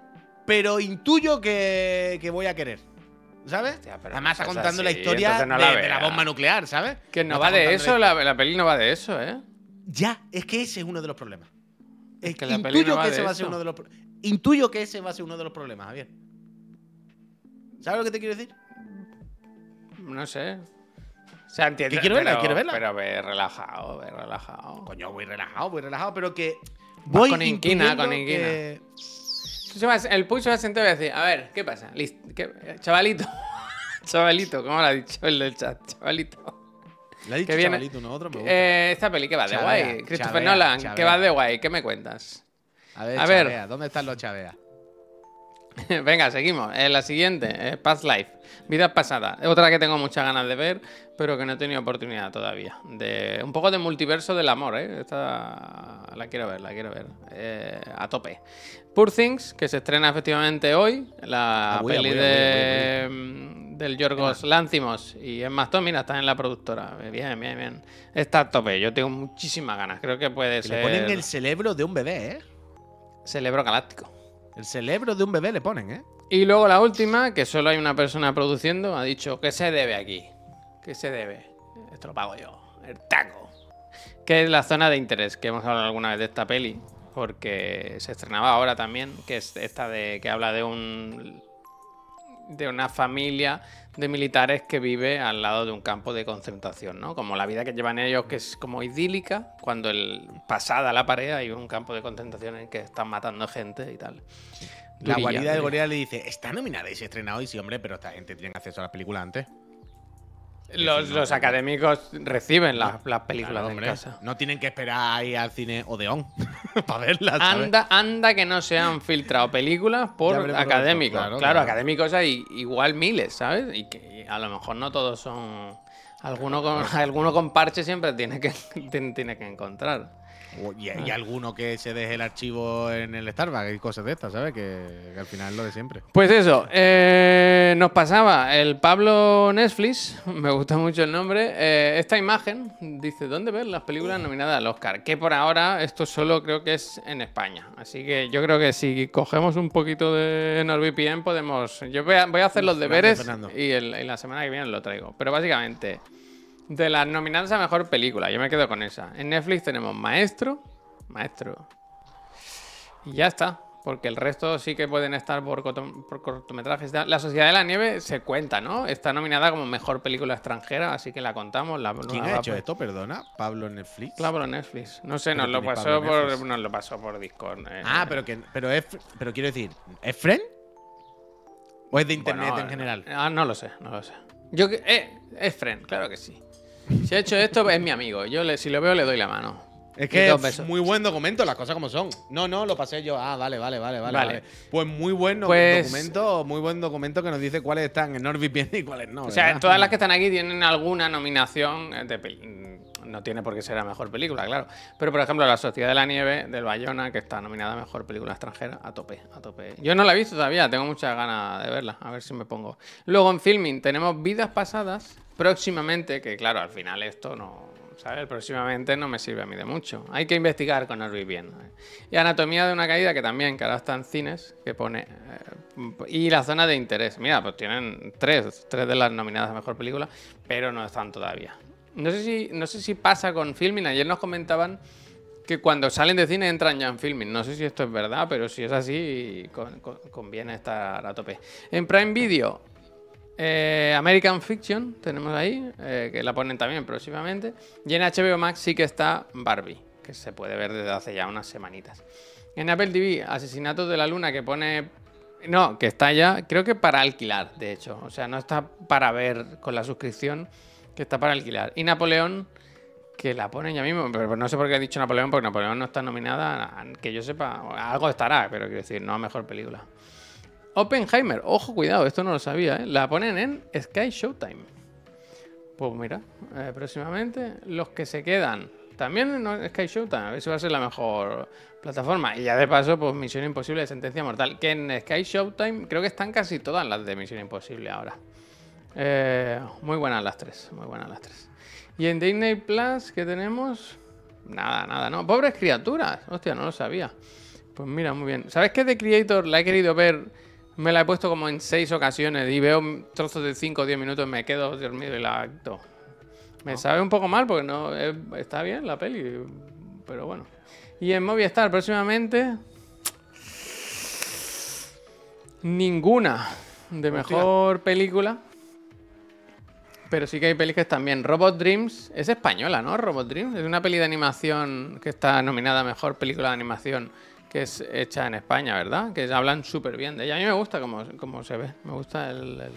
pero intuyo que, que voy a querer. ¿Sabes? Hostia, Además está contando la historia no de, la de la veas. bomba nuclear, ¿sabes? que no, va de eso, la- la, peli no va de eso, ¿eh? Ya, es que ese es uno de los problemas. Es Es que la peli intuyo no va que de ese va a ser uno de los Intuyo que ese va a ser uno de los problemas, Javier. ¿Sabes lo que te quiero decir? No sé. O sea, entiendo. Que quiero verla, pero, quiero verla. Pero ve relajado, ve relajado. Coño, voy relajado, voy relajado, pero que. Voy con inquina, con inquina. que- el Puy se va a sentar y va a decir, a ver, ¿qué pasa? List- ¿qué- chavalito. chavalito, ¿cómo lo ha dicho el del chat? Chavalito. Le ha dicho viene- chavalito uno a otro, me gusta. Eh, esta peli que va de Chavea, guay. Christopher chavea, Nolan, que chavea. va de guay. ¿Qué me cuentas? a ver, a ver. chavea, ¿dónde están los chaveas? Venga, seguimos. Eh, la siguiente, eh, Past Life. Vida pasada. Otra que tengo muchas ganas de ver, pero que no he tenido oportunidad todavía. De, un poco de multiverso del amor, ¿eh? Esta la quiero ver, la quiero ver. Eh, a tope. Poor Things, que se estrena efectivamente hoy. La Ah, voy, peli voy, de, del Yorgos Lanthimos y Emma Stone, mira, está en la productora. Bien, bien, bien. Está a tope. Yo tengo muchísimas ganas. Creo que puede Que ser le ponen el cerebro de un bebé, ¿eh? Cerebro Galáctico. El cerebro de un bebé le ponen, ¿eh? Y luego la última, que solo hay una persona produciendo, ha dicho que se debe aquí. ¿Qué se debe? Esto lo pago yo. El taco. Que es la zona de interés, que hemos hablado alguna vez de esta peli, porque se estrenaba ahora también, que es esta de que habla de un de una familia de militares que vive al lado de un campo de concentración, ¿no? Como la vida que llevan ellos, que es como idílica, cuando el pasada la pared hay un campo de concentración en que están matando gente y tal. La guarida durilla. gorila le dice, está nominada y se estrena hoy, sí, hombre, pero esta gente tiene acceso a las películas antes. Los, los académicos reciben las, las películas Claro, en hombre. casa. No tienen que esperar ahí al cine Odeón para verlas. ¿sabes? Anda, anda que no se han filtrado películas Ya por veremos académicos. Claro, claro, claro. académicos hay igual miles, ¿sabes? Y que a lo mejor no todos son. Alguno con, alguno con parche siempre tiene que, tiene, tiene que encontrar. Y, y alguno que se deje el archivo en el Starbucks y cosas de estas, ¿sabes? Que, que al final es lo de siempre. Pues eso, eh, nos pasaba el Pablo Netflix, me gusta mucho el nombre, eh, esta imagen dice, ¿dónde ver las películas nominadas al Oscar? Que por ahora esto solo creo que es en España. Así que yo creo que si cogemos un poquito de NordVPN podemos... Yo voy a, voy a hacer los deberes y, el- y la semana que viene lo traigo. Pero básicamente, de las nominadas a Mejor Película, yo me quedo con esa. En Netflix tenemos Maestro, Maestro, y ya está. Porque el resto sí que pueden estar por, corto- por cortometrajes. La Sociedad de la Nieve se cuenta, ¿no? Está nominada como mejor película extranjera, así que la contamos. La, ¿Quién ha hecho esto, perdona? ¿Pablo Netflix? Por Netflix. No sé, nos lo pasó Pablo por, nos lo pasó por Discord. eh. Ah, pero que pero es pero quiero decir, ¿es friend? ¿O es de internet Bueno, en general? Ah, no lo sé, no lo sé. Yo eh, es friend, claro que sí. Si ha hecho esto, es mi amigo. Yo le, si lo veo, le doy la mano. Es que es muy buen documento, las cosas como son. No, no, lo pasé yo. Ah, vale, vale, vale, vale. Vale. Pues muy buen Pues- documento, muy buen documento que nos dice cuáles están en NordVPN y cuáles no. O sea, todas las que están aquí tienen alguna nominación eh, de pel- mm, No tiene por qué ser la mejor película, claro. Pero, por ejemplo, La Sociedad de la Nieve del Bayona, que está nominada a Mejor Película Extranjera, a tope, a tope. Yo no la he visto todavía, tengo muchas ganas de verla, a ver si me pongo. Luego en Filming tenemos Vidas Pasadas, próximamente, que claro, al final esto no... ¿Sabes? Próximamente no me sirve a mí de mucho. Hay que investigar con NordVPN. Y Anatomía de una caída, que también, que ahora está en cines, que pone... eh, y la zona de interés. Mira, pues tienen tres, tres de las nominadas a Mejor Película, pero no están todavía. No sé si, no sé si pasa con Filming. Ayer nos comentaban que cuando salen de cine entran ya en Filming. No sé si esto es verdad, pero si es así, con- con- conviene estar a tope. En Prime Video, eh, American Fiction, tenemos ahí, eh, que la ponen también próximamente. Y en HBO Max sí que está Barbie, que se puede ver desde hace ya unas semanitas. En Apple TV, Asesinatos de la Luna, que pone... No, que está ya, creo que para alquilar, de hecho. O sea, no está para ver con la suscripción, que está para alquilar. Y Napoleón, que la ponen ya mismo, pero no sé por qué he dicho Napoleón, porque Napoleón no está nominada, que yo sepa, algo estará, pero quiero decir, no a mejor película. Oppenheimer, ojo, cuidado, esto no lo sabía, ¿eh? la ponen en Sky Showtime. Pues mira, eh, próximamente los que se quedan también en Sky Showtime, a ver si va a ser la mejor plataforma. Y ya de paso, pues Misión Imposible, Sentencia Mortal, que en Sky Showtime creo que están casi todas las de Misión Imposible ahora. Eh, muy buenas las tres, muy buenas las tres. Y en Disney Plus, ¿qué tenemos? Nada, nada, no. Pobres criaturas. Hostia, no lo sabía. Pues mira, muy bien. ¿Sabes qué The Creator la he querido ver? Me la he puesto como en seis ocasiones y veo trozos de 5 o 10 minutos, me quedo dormido y la acto. Me sabe un poco mal porque no es- está bien la peli, pero bueno. Y en Movistar próximamente ninguna de mejor película. Pero sí que hay pelis que están bien. Robot Dreams es española, ¿no? Robot Dreams es una peli de animación que está nominada a mejor película de animación que es hecha en España, ¿verdad? Que hablan súper bien de ella. A mí me gusta cómo, cómo se ve. Me gusta el, el,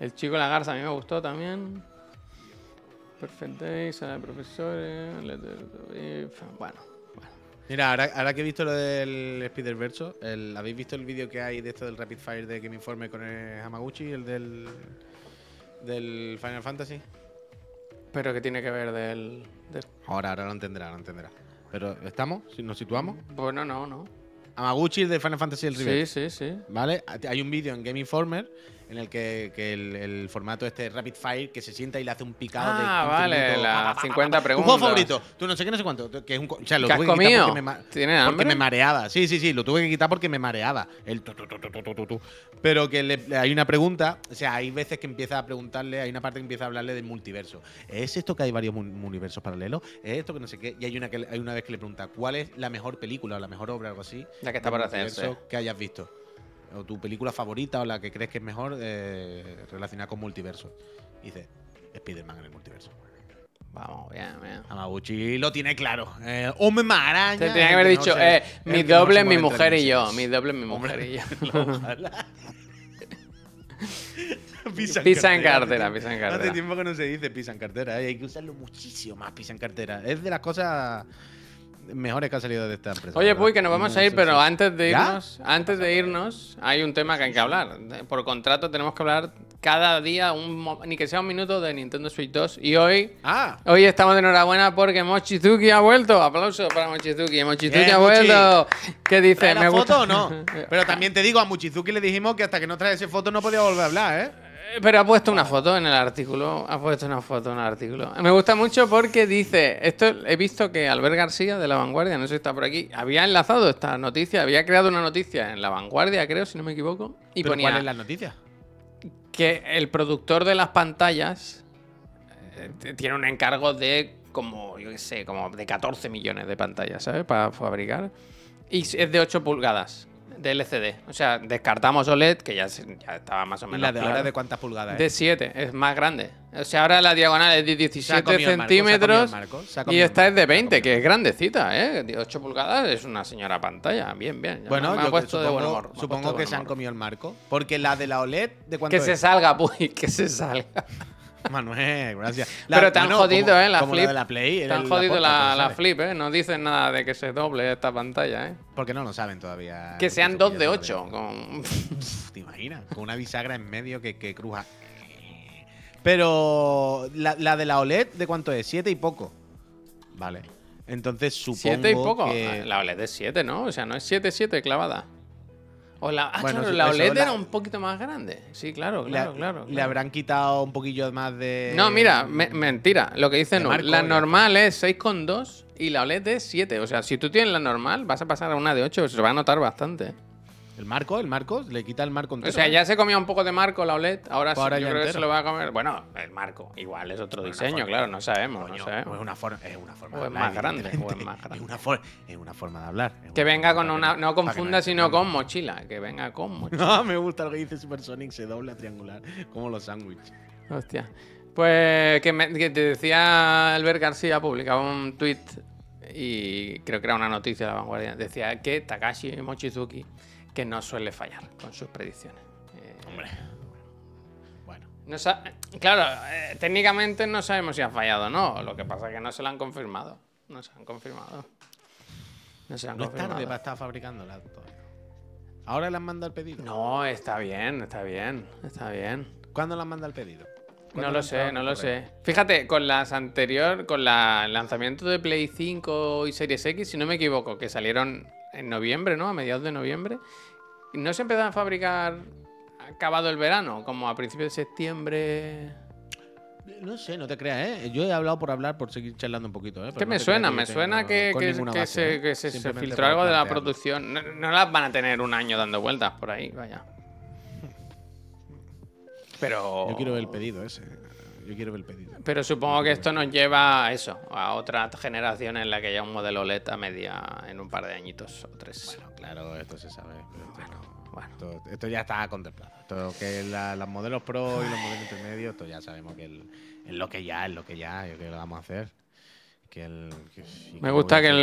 el chico y la garza, a mí me gustó también. Perfect Day, sala de profesores, Letter to Beef, Bueno, bueno. Mira, ahora, ahora que he visto lo del Spider-Verse, el- ¿habéis visto el vídeo que hay de esto del Rapid Fire de Game Informe con el Hamaguchi, el del, del Final Fantasy? Pero que tiene que ver del, del- Ahora, ahora lo entenderá, lo entenderá. Pero, ¿estamos? ¿Nos situamos? Bueno, no, no. Hamaguchi, el de Final Fantasy el Sí, Remake. sí, sí. ¿Vale? Hay un vídeo en Game Informer en el que, que el, el formato este Rapid Fire que se sienta y le hace un picado de. Ah, 15 vale, las pa, pa, pa, 50 pa, pa. preguntas. Tu juego favorito, tú no sé qué, no sé cuánto. Que es un, o sea, lo ¿Qué has tuve que quitar comido? porque me, ma- ¿Tienes porque me mareaba. Sí, sí, sí, lo tuve que quitar porque me mareaba. El tu. Pero que le- hay una pregunta, o sea, hay veces que empieza a preguntarle, hay una parte que empieza a hablarle del multiverso. ¿Es esto que hay varios universos paralelos? ¿Es esto que no sé qué? Y hay una, que, hay una vez que le pregunta, ¿cuál es la mejor película o la mejor obra o algo así? La que está por hacerse. que hayas visto. O tu película favorita o la que crees que es mejor eh, relacionada con multiverso. Y dice, Spider-Man en el multiverso. Vamos, bien, bien. Hamaguchi lo tiene claro. Eh, hombre maraña. Te tenía que haber no dicho, eh, mi doble, mi mujer y yo. Mi doble, mi Hombre, mujer y yo. Ojalá. Pisa Pisa en cartera, pisa en Hace cartera. tiempo que no se dice pisa en cartera. eh, Hay que usarlo muchísimo más, pisa en cartera. Es de las cosas mejores que ha salido de esta empresa. Oye, Puy, que nos vamos a ir, sí, pero sí. antes de ¿Ya? irnos, antes de irnos, hay un tema que hay que hablar. Por contrato tenemos que hablar cada día, un, mo- ni que sea un minuto de Nintendo Switch 2. Y hoy, Ah, hoy estamos de enhorabuena porque Mochizuki ha vuelto. Aplauso para Mochizuki. Mochizuki Bien, ha vuelto. ¿Qué dice? ¿trae la Me foto gusta. o no? Pero también te digo, a Muchizuki le dijimos que hasta que no trae esa foto no podía volver a hablar, ¿eh? Eh, Pero ha puesto una foto en el artículo. Ha puesto una foto en el artículo. Me gusta mucho porque dice. Esto he visto que Albert García de La Vanguardia, no sé si está por aquí, había enlazado esta noticia, había creado una noticia en La Vanguardia, creo, si no me equivoco. Y ¿Pero ponía ¿Cuál es la noticia? que el productor de las pantallas eh, tiene un encargo de como, yo qué sé, como de 14 millones de pantallas, ¿sabes? Para fabricar. Y es de 8 pulgadas de LCD. O sea, descartamos OLED, que ya, ya estaba más o ¿Y menos la de ahora claro. de cuántas pulgadas De es? 7, es más grande. O sea, ahora la diagonal es de Se ha 17 comido el marco, se ha comido el centímetros marco, y esta es de marco, se ha 20, comido que es grandecita, ¿eh? De 8 pulgadas es una señora pantalla. Bien, bien. Bueno, me, yo puesto de supongo, buen humor. supongo de que se han comido el marco. Porque la de la OLED, ¿de cuánto Que se salga, Puy, que se salga. Manuel, gracias. Pero te han bueno, jodido, como- ¿eh? La flip. de la Play. el- han jodido la, la flip, ¿eh? No dicen nada de que se doble esta pantalla, ¿eh? Porque no lo saben todavía. Que sean 2 de 8. Con... ¿Te imaginas? Con una bisagra en medio que, que cruja. Pero la, la de la OLED, ¿de cuánto es? Siete y poco. Vale. Entonces supongo 7 y poco. que... La OLED es 7, ¿no? O sea, no es 7, 7 clavada. O la, ah, Bueno, claro, la eso OLED la- era un poquito más grande. Sí, claro, le, claro, claro. le habrán quitado un poquillo más de... No, mira, me- mentira. Lo que dice no. marco, La ya. normal es 6,2 y la OLED es 7. O sea, si tú tienes la normal, vas a pasar a una de 8. Se va a notar bastante. El marco, el marco, le quita el marco O sea, ya se comía un poco de marco la OLED. Ahora sí, Ahora yo ya creo que se lo va a comer. Bueno, el marco. Igual es otro diseño, claro. No sabemos, Coño, no o sabemos. es una forma, es una forma O de hablar, más grande, o es más grande. Es una, for- es una forma de hablar. Que venga con una. No confunda, sino con mochila. Que venga con mochila. No, me gusta lo que dice Supersonic, se dobla triangular, como los sándwiches. Hostia. Pues que, me- que te decía Albert García, publicaba un tweet y creo que era una noticia de la vanguardia. Decía que Takashi Mochizuki que no suele fallar con sus predicciones. Eh, Hombre. Bueno. no claro, eh, técnicamente no sabemos si ha fallado o no. Lo que pasa es que no se lo han confirmado. No se han confirmado. No se han No es confirmado. tarde para estar fabricándola todavía. Ahora le han mandado el pedido. No, está bien, está bien, está bien. ¿Cuándo le han mandado el pedido? ¿Cuándo No lo sé, no lo sé. Fíjate, con las anterior, con la- el lanzamiento de Play 5 y Series X, si no me equivoco, que salieron en noviembre, ¿no? A mediados de noviembre. ¿No se empezaron a fabricar acabado el verano? Como a principios de septiembre. No sé, no te creas, ¿eh? Yo he hablado por hablar, por seguir charlando un poquito, ¿eh? ¿Qué Pero no me suena? Me suena que, que- que base, se, ¿eh? que se- filtró algo de la producción. No, no las van a tener un año dando vueltas por ahí, vaya. Pero. Yo quiero ver el pedido ese. Yo quiero ver el pedido. Pero supongo que esto nos lleva a eso, a otra generación en la que ya un modelo LED a media en un par de añitos o tres. Bueno, claro, esto se sabe. Pero esto, no- bueno. esto, esto ya está contemplado. Esto que la- los modelos pro y los modelos intermedios, esto ya sabemos que es lo que ya, es lo que ya, yo creo que lo vamos a hacer. Que el, que- y Me gusta que el-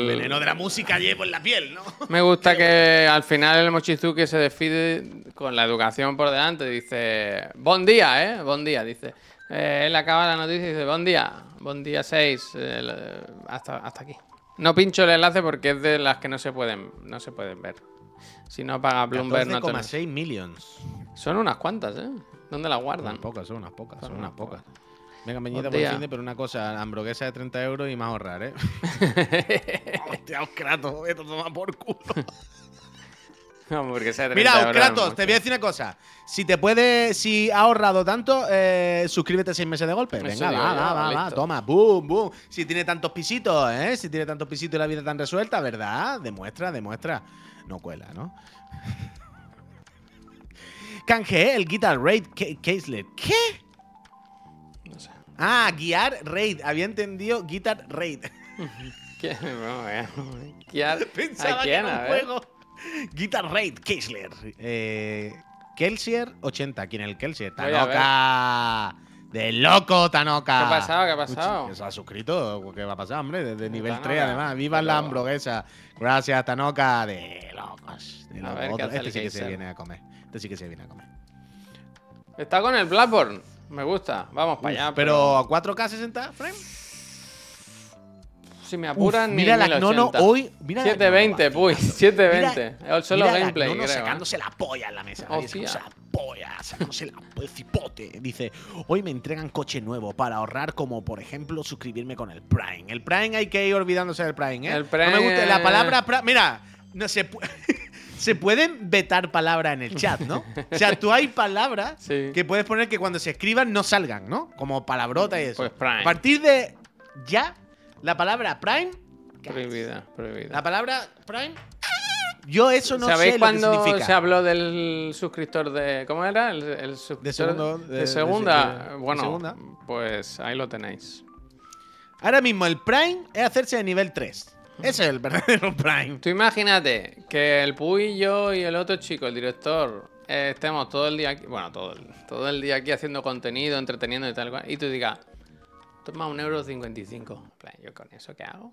el veneno de la música llevo en la piel, ¿no? Me gusta que al final el Mochizuki se despide con la educación por delante. Dice, buen día, ¿eh? Buen día, dice. Eh, él acaba la noticia y dice, buen día, buen día 6, hasta, hasta aquí. No pincho el enlace porque es de las que no se pueden, no se pueden ver. Si no paga Bloomberg no te... 14,6 millions. Son unas cuantas, ¿eh? ¿Dónde las guardan? unas pocas, son unas pocas, son Son unas pocas. Venga, meñita por el de, pero una cosa, hamburguesa de 30 euros y más ahorrar, ¿eh? Hostia, os Kratos, esto toma por culo. Hamburguesa de 30 Mira, euros Kratos, te voy a decir una cosa. Si te puede, si ha ahorrado tanto, eh, suscríbete seis meses de golpe. Venga, digo va, va, va, va, toma, boom, boom. Si tiene tantos pisitos, ¿eh? Si tiene tantos pisitos y la vida tan resuelta, ¿verdad? Demuestra, demuestra. No cuela, ¿no? Canje, el Guitar Raid Caselet. ¿Qué? No sé. Ah, guiar Raid. Había entendido Guitar Raid. ¿Quién? No, eh. ¿Quién? Pensaba ¿A que quién? era A un ver. juego. Guitar Raid Keisler. Eh, Kelsier 80. ¿Quién es el Kelsier? A ver. Tanoka. De loco, Tanoka. ¿Qué ha pasado? ¿Qué ha pasado? ¿Se ha suscrito? ¿Qué va a pasar, hombre? Desde nivel Tanoka, 3, además. ¡Viva la hamburguesa! Gracias, Tanoka. De locos. De A locos. ver, ¿qué Otro- este sí que se viene a comer. Este sí que se viene a comer. Está con el Blackburn. Me gusta. Vamos para allá. Pero a 4K 60 frames. Si me apuran, Uf, ni mira la 1080. Nono hoy. Mira la 720, Nono pues, vacilando. 720. Mira- Solo mira la gameplay, sacándose la polla en la mesa. Hostia. sacándose la polla, sacándose la el cipote. Dice, hoy me entregan coche nuevo para ahorrar, como por ejemplo suscribirme con el Prime. El Prime hay que ir olvidándose del Prime, ¿eh? El No Prime- me gusta la palabra Prime. Mira, no se Se pueden vetar palabras en el chat, ¿no? O sea, tú hay palabras Sí. que puedes poner que cuando se escriban no salgan, ¿no? Como palabrota y eso. Pues Prime. A partir de ya, la palabra Prime Prohibida, prohibida. la palabra Prime. Yo eso no ¿Sabéis sé lo que cuando significa. se habló del suscriptor de. ¿Cómo era? El, el suscriptor segundo, De, de- de- segunda. de- de bueno, segunda. pues ahí lo tenéis. Ahora mismo el Prime es hacerse de nivel 3. Ese es el verdadero Prime. Tú imagínate que el Puy, yo y el otro chico, el director, eh, estemos todo el día aquí, bueno, todo el, todo el día aquí haciendo contenido, entreteniendo y tal cual, y tú digas, toma un euro cincuenta y cinco. En plan, ¿Yo con eso qué hago?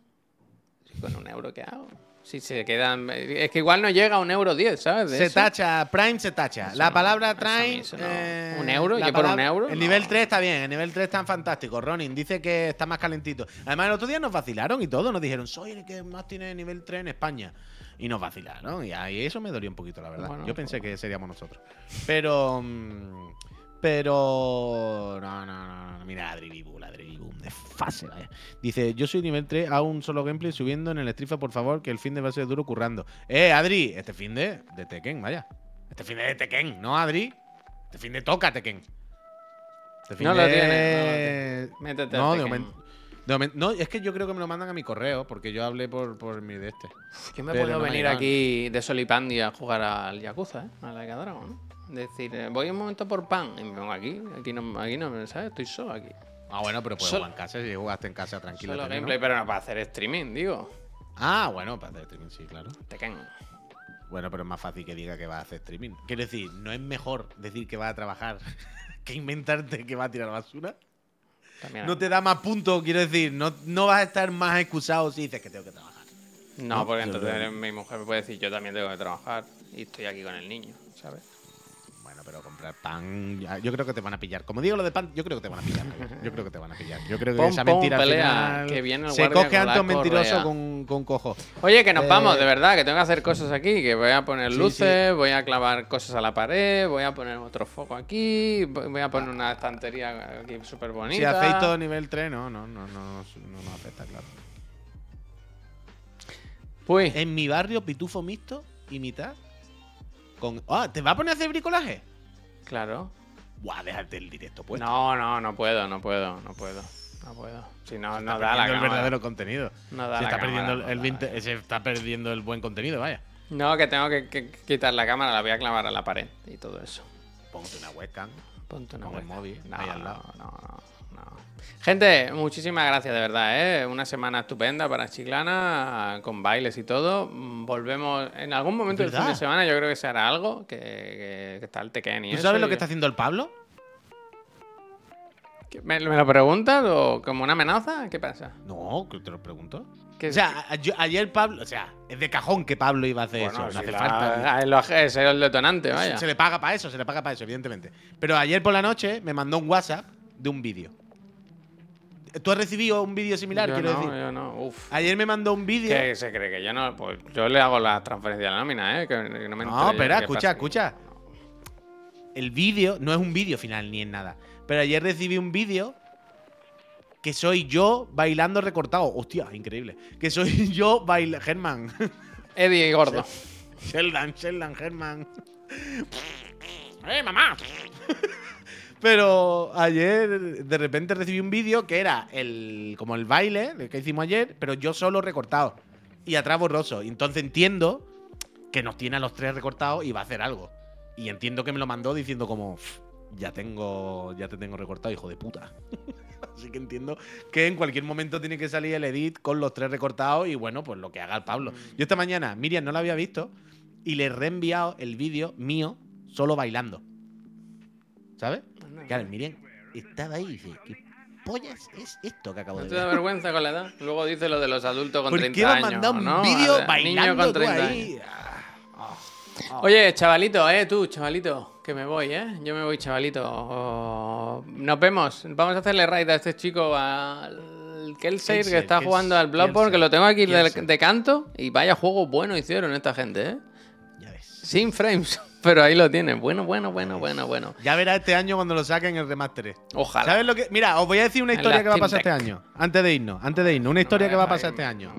¿Y ¿Con un euro qué hago? Si se quedan. Es que igual no llega a un euro diez, ¿sabes? De Se eso. tacha, Prime se tacha. Eso la no, palabra Prime. eso no. eh, ¿Un euro? ¿Yo por un palabra- euro? El No. nivel 3 está bien, el nivel 3 está fantástico. Ronin dice que está más calentito. Además, el otro día nos vacilaron y todo. Nos dijeron, soy el que más tiene nivel 3 en España. Y nos vacilaron. Y ahí eso me dolió un poquito, la verdad. Bueno, Yo pensé pues- que seríamos nosotros. Pero. mm, Pero. No, no, no. no. Mira, Adri Bibu, la Adri Bibu, de fase, vaya. Dice, yo soy nivel 3, hago un solo gameplay subiendo en el Strifa, por favor, que el fin de va a ser duro currando. Eh, Adri, este fin de, de Tekken, vaya. Este fin de, de Tekken, ¿no, Adri? Este fin de toca Tekken. Este fin No lo de- tiene, no lo tiene. Métete No, de momento. de momento- no, es que yo creo que me lo mandan a mi correo, porque yo hablé por, por mi de este. Que me Pero puedo no venir aquí de Solipandia a jugar al Yakuza, ¿eh? A la Dragon, ¿no? Decir, eh, voy un momento por pan y me pongo aquí. Aquí no, aquí no me ¿sabes? Estoy solo aquí. Ah, bueno, pero puedes Sol- jugar en casa si jugaste en casa tranquilo. Solo gameplay, pero no para hacer streaming, digo. Ah, bueno, para hacer streaming, sí, claro. Tekken. Bueno, pero es más fácil que diga que va a hacer streaming. Quiero decir, no es mejor decir que va a trabajar que inventarte que va a tirar basura. También. No te da más puntos, quiero decir, no, no vas a estar más excusado si dices que tengo que trabajar. No, porque entonces mi mujer me puede decir, yo también tengo que trabajar y estoy aquí con el niño, ¿sabes? Pero comprar pan, yo creo que te van a pillar. Como digo lo de pan, yo creo que te van a pillar. Yo creo que te van a pillar. Yo creo que esa mentira al final que viene el se coge antes un mentiroso con, con cojo. Oye, que nos Eh, vamos, de verdad, que tengo que hacer cosas aquí, que voy a poner Sí, luces, voy a clavar cosas a la pared, voy a poner otro foco aquí, voy a poner una estantería aquí súper Si bonita. hacéis todo nivel 3, no, no, no, no, no, no nos afecta, claro. Pues, En mi barrio, pitufo mixto y mitad. Con... Ah, ¿te va a poner a hacer bricolaje? Claro. Buah, déjate el directo, pues. No, no, no puedo, no puedo, no puedo. No puedo. Si no, no da la el cámara. verdadero contenido. No da se, la está cámara, perdiendo el, no se está perdiendo el buen contenido, vaya. No, que tengo que, que quitar la cámara, la voy a clavar a la pared y todo eso. Ponte una webcam. Ponte una Con el webcam. móvil, No, ahí al lado. no, no, no. Gente, muchísimas gracias de verdad, ¿eh? Una semana estupenda para Chiclana, con bailes y todo. Mm, Volvemos en algún momento del fin de semana, yo creo que se hará algo, que, que- que está el Tekken y ¿Tú eso, sabes lo y- que está haciendo el Pablo? ¿Qué- ¿Me, me lo preguntas o como una amenaza? ¿Qué pasa? No, que te lo pregunto. ¿Qué- O sea, yo- ayer Pablo, o sea, es de cajón que Pablo iba a hacer bueno, eso. si No hace la- falta. lo- ese es el detonante, Se- vaya. Se le paga para eso, se le paga para eso, evidentemente. Pero ayer por la noche me mandó un WhatsApp de un vídeo. ¿Tú has recibido un vídeo similar? yo quiero no, decir. yo no. Uf. Ayer me mandó un vídeo. ¿Qué se cree que yo no? Pues yo le hago la transferencia de la nómina, ¿eh? Que, que no me No, espera, escucha, escucha. El vídeo no es un vídeo final ni es nada. Pero ayer recibí un vídeo que soy yo bailando recortado. Hostia, increíble. Que soy yo bailando. Germán. Eddie y Gordo. Sheldon, Sheldon, Germán. ¡Eh, mamá! Pero ayer de repente recibí un vídeo que era el como el baile el que hicimos ayer, pero yo solo recortado. Y atrás borroso. Y entonces entiendo que nos tiene a los tres recortados y va a hacer algo. Y entiendo que me lo mandó diciendo como "Pff, ya tengo ya te tengo recortado, hijo de puta. Así que entiendo que en cualquier momento tiene que salir el edit con los tres recortados y bueno, pues lo que haga el Pablo. Yo esta mañana, Miriam no lo había visto y le he reenviado el vídeo mío solo bailando. ¿Sabes? Claro, Miriam estaba ahí y dice, ¿qué pollas es esto que acabo ¿No de te da ver? vergüenza con la edad? Luego dice lo de los adultos con ¿Por 30 qué años. has mandado un ¿no? vídeo A ver, bailando niño con tú 30 ahí? Ah, ah. Oye, chavalito, eh, tú, chavalito, que me voy, eh. Yo me voy, chavalito. Oh, Nos vemos. Vamos a hacerle raid a este chico al el Kelsair que está jugando al Bloodborne, que lo tengo aquí de, de canto. Y vaya juego bueno hicieron esta gente, ¿eh? Ya ves. Sin frames, pero ahí lo tienen. Bueno, bueno, bueno, bueno, bueno. Ya verás este año cuando lo saquen el remaster. Ojalá. ¿Sabes lo que.? Mira, os voy a decir una historia que va a pasar este año. Antes de irnos, antes de irnos. Una historia que va a pasar este año.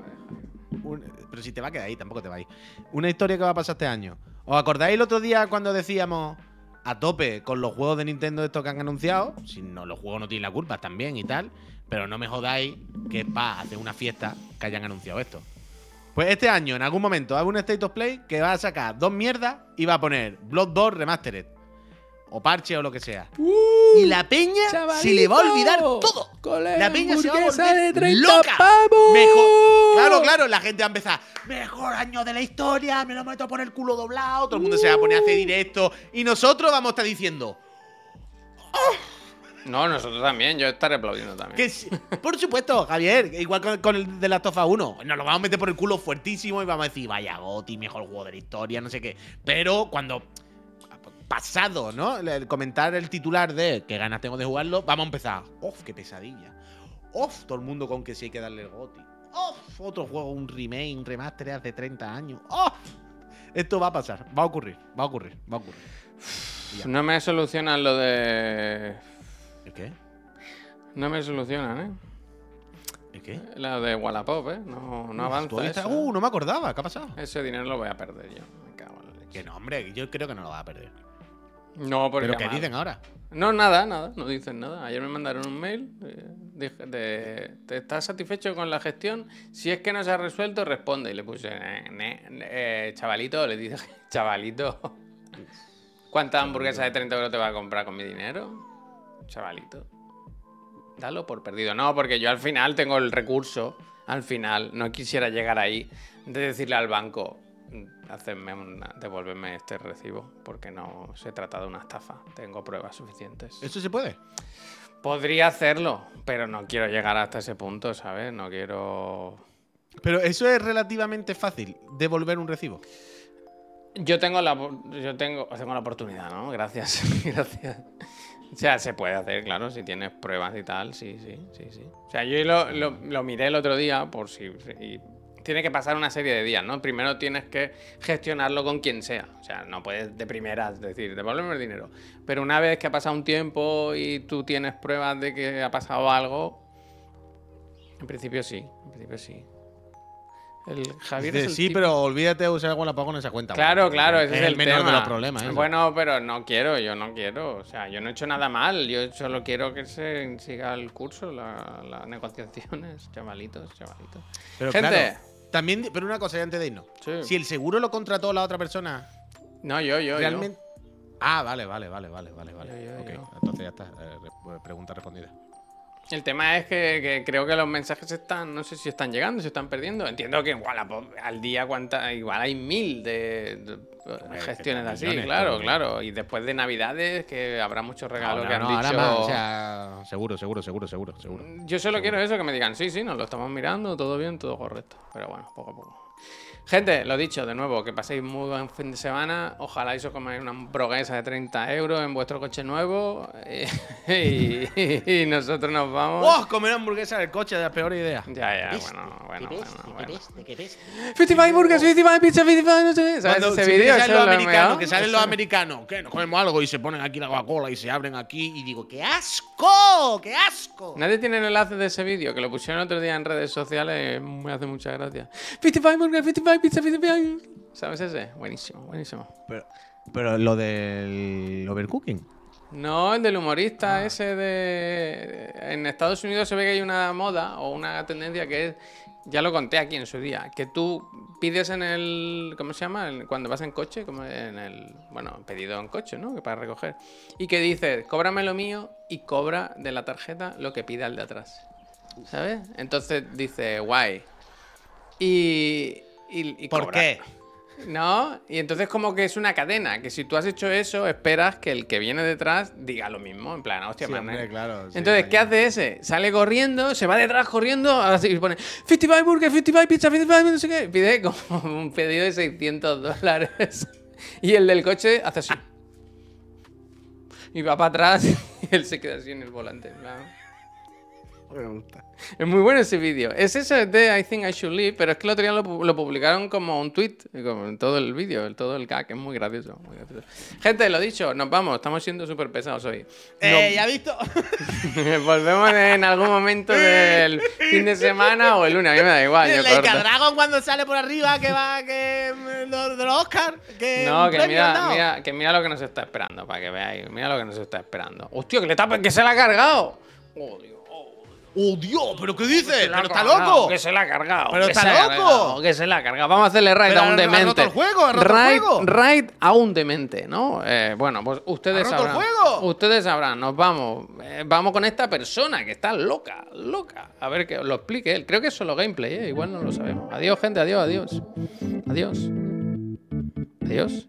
pero si te va a quedar ahí, tampoco te va a ir. Una historia que va a pasar este año. ¿Os acordáis el otro día cuando decíamos a tope con los juegos de Nintendo estos que han anunciado? Si no, los juegos no tienen la culpa también y tal. Pero no me jodáis que es para hacer una fiesta que hayan anunciado esto. Pues este año, en algún momento, hago un State of Play que va a sacar dos mierdas y va a poner Bloodborne Remastered. O parche o lo que sea. y la peña se le va a olvidar todo. La peña se va a de 30 loca. pavos. Mejor. Claro, claro, la gente va a empezar. Mejor año de la historia, me lo meto por el culo doblado. Todo el mundo se va a poner a hacer directo. Y nosotros vamos a estar diciendo No, nosotros también. Yo estaré aplaudiendo también. que sí. Por supuesto, Javier, igual con, con el de la Tofa 1. Nos lo vamos a meter por el culo fuertísimo y vamos a decir, vaya Goti, mejor juego de la historia, no sé qué. Pero cuando. Pasado, ¿no? El, comentar el titular de qué ganas tengo de jugarlo, vamos a empezar. ¡Uf, qué pesadilla! ¡Uf, todo el mundo con que sí hay que darle el Goti! ¡Uf, otro juego, un remake, un remaster hace 30 años! ¡Uf! Esto va a pasar, va a ocurrir, va a ocurrir, va a ocurrir. No me solucionan lo de. ¿El qué? No me solucionan, ¿eh? ¿El qué? La de Wallapop, ¿eh? No, no avanza. eso. Uh, no me acordaba, ¿qué ha pasado? Ese dinero lo voy a perder yo. Me cago en la leche. Que no, hombre, yo creo que no lo va a perder. No, porque. ¿Pero qué además- dicen ahora? No, nada, nada, no dicen nada. Ayer me mandaron un mail eh, dije- de, ¿te estás satisfecho con la gestión? Si es que no se ha resuelto, responde. Y le puse, "Ne- ne- ne- eh, chavalito, le dije, chavalito, ¿cuántas hamburguesas de 30 euros te va a comprar con mi dinero? Chavalito, dalo por perdido. No, porque yo al final tengo el recurso, al final, no quisiera llegar ahí, de decirle al banco, "Mm, hacerme una, devolverme este recibo, porque no se trata de una estafa. Tengo pruebas suficientes. ¿Eso se puede? Podría hacerlo, pero no quiero llegar hasta ese punto, ¿sabes? No quiero. Pero eso es relativamente fácil, devolver un recibo. Yo tengo la yo tengo, tengo la oportunidad, ¿no? Gracias. Gracias. O sea, se puede hacer, claro, si tienes pruebas y tal, sí, sí, sí, sí. O sea, yo lo, lo- lo miré el otro día por si. y tiene que pasar una serie de días, ¿no? Primero tienes que gestionarlo con quien sea. O sea, no puedes de primeras decir, devuélveme el dinero. Pero una vez que ha pasado un tiempo y tú tienes pruebas de que ha pasado algo, en principio sí, en principio sí. El Javier Dice, es el sí, tipo- pero olvídate de usar el Wallapop con esa cuenta. Claro, claro, ese es, el, menor tema. de los problemas. eso. Bueno, pero no quiero, yo no quiero. O sea, yo no he hecho nada mal. Yo solo quiero que se siga el curso, la- las negociaciones, chavalitos, chavalitos. pero gente. claro, también, pero una cosa, ya antes de irnos. Sí. Si el seguro lo contrató la otra persona, No, yo, yo, yo. Ah, vale, vale, vale, vale, vale, vale. Yo, yo, ok, yo. entonces ya está. eh, re- pregunta respondida. El tema es que, que creo que los mensajes están, no sé si están llegando, si están perdiendo. Entiendo que igual al día cuánta, igual hay mil de, de, eh, gestiones así, millones, claro, claro. Y después de Navidades, que habrá muchos regalos Ahora que han no, dicho. ahora más, o sea, seguro, seguro, seguro, seguro, seguro. Yo solo quiero eso, que me digan, sí, sí, nos lo estamos mirando, todo bien, todo correcto. Pero bueno, poco a poco. Gente, lo dicho, de nuevo, que paséis muy buen fin de semana. Ojalá eso comáis una hamburguesa de 30 euros en vuestro coche nuevo. Y, y nosotros nos vamos. ¡Oh! Comer hamburguesa del coche, de la peor idea. Ya, ya, bueno, bueno, ¿Qué ves? bueno, ¿De bueno. qué ves? ¿De qué ves? 55 burgers, 55 pizza, 55 no sé qué. ¿Sabes Cuando ese vídeo? que los americanos, que salen los americanos, que nos comemos algo y se ponen aquí la Coca-Cola y se abren aquí y digo, ¡qué asco! ¡Qué asco! Nadie tiene el enlace de ese vídeo, que lo pusieron el otro día en redes sociales, me hace mucha gracia. 55 burgers, 55 pizza, 55. ¿Sabes ese? Buenísimo, buenísimo. Pero, pero lo del overcooking. No, el del humorista Ah. ese de... En Estados Unidos se ve que hay una moda o una tendencia que es... Ya lo conté aquí en su día, que tú pides en el... ¿Cómo se llama? Cuando vas en coche, como en el... Bueno, pedido en coche, ¿no? Que para recoger. Y que dices, cóbrame lo mío y cobra de la tarjeta lo que pida el de atrás. ¿Sabes? Entonces dice, guay. Y... y- y ¿Por qué? No, y entonces como que es una cadena, que si tú has hecho eso, esperas que el que viene detrás diga lo mismo, en plan, hostia, Sí, man, hombre, eh. claro, sí, entonces, ¿qué hace ese? Sale corriendo, se va detrás corriendo, así y pone 55 burger, 55 pizza, 55 no sé qué, pide como un pedido de 600 dólares. Y el del coche hace así. Y va para atrás y él se queda así en el volante, en plan. Me gusta. Es muy bueno ese vídeo. Es eso de I Think I Should Leave, pero es que el otro día lo, pu- lo publicaron como un tweet, como en todo el vídeo, todo el gag. Es muy gracioso, muy gracioso. Gente, lo dicho, nos vamos. Estamos siendo súper pesados hoy. Eh, ¿ya visto? Volvemos en algún momento del fin de semana o el lunes. A mí me da igual. Yo corto. Dragon cuando sale por arriba que va que mm, de los Oscar que No, que mira, mira, que mira lo que nos está esperando, para que veáis. Mira lo que nos está esperando. ¡Hostia, que le tapen, que se la ha cargado! Oh, Dios. ¡Oh, Dios! ¿Pero qué dices? ¡Pero está loco! Que se la ha cargado. ¡Pero está loco! Que se la ha cargado. Vamos a hacerle raid a un demente. el juego, raid, a un demente, ¿no? Eh, bueno, pues ustedes ¿Ha roto el sabrán. juego? Ustedes sabrán. Nos vamos. Eh, vamos con esta persona que está loca, loca. A ver que lo explique él. Creo que es solo gameplay, ¿eh? Igual no lo sabemos. Adiós, gente. Adiós, adiós. Adiós. Adiós.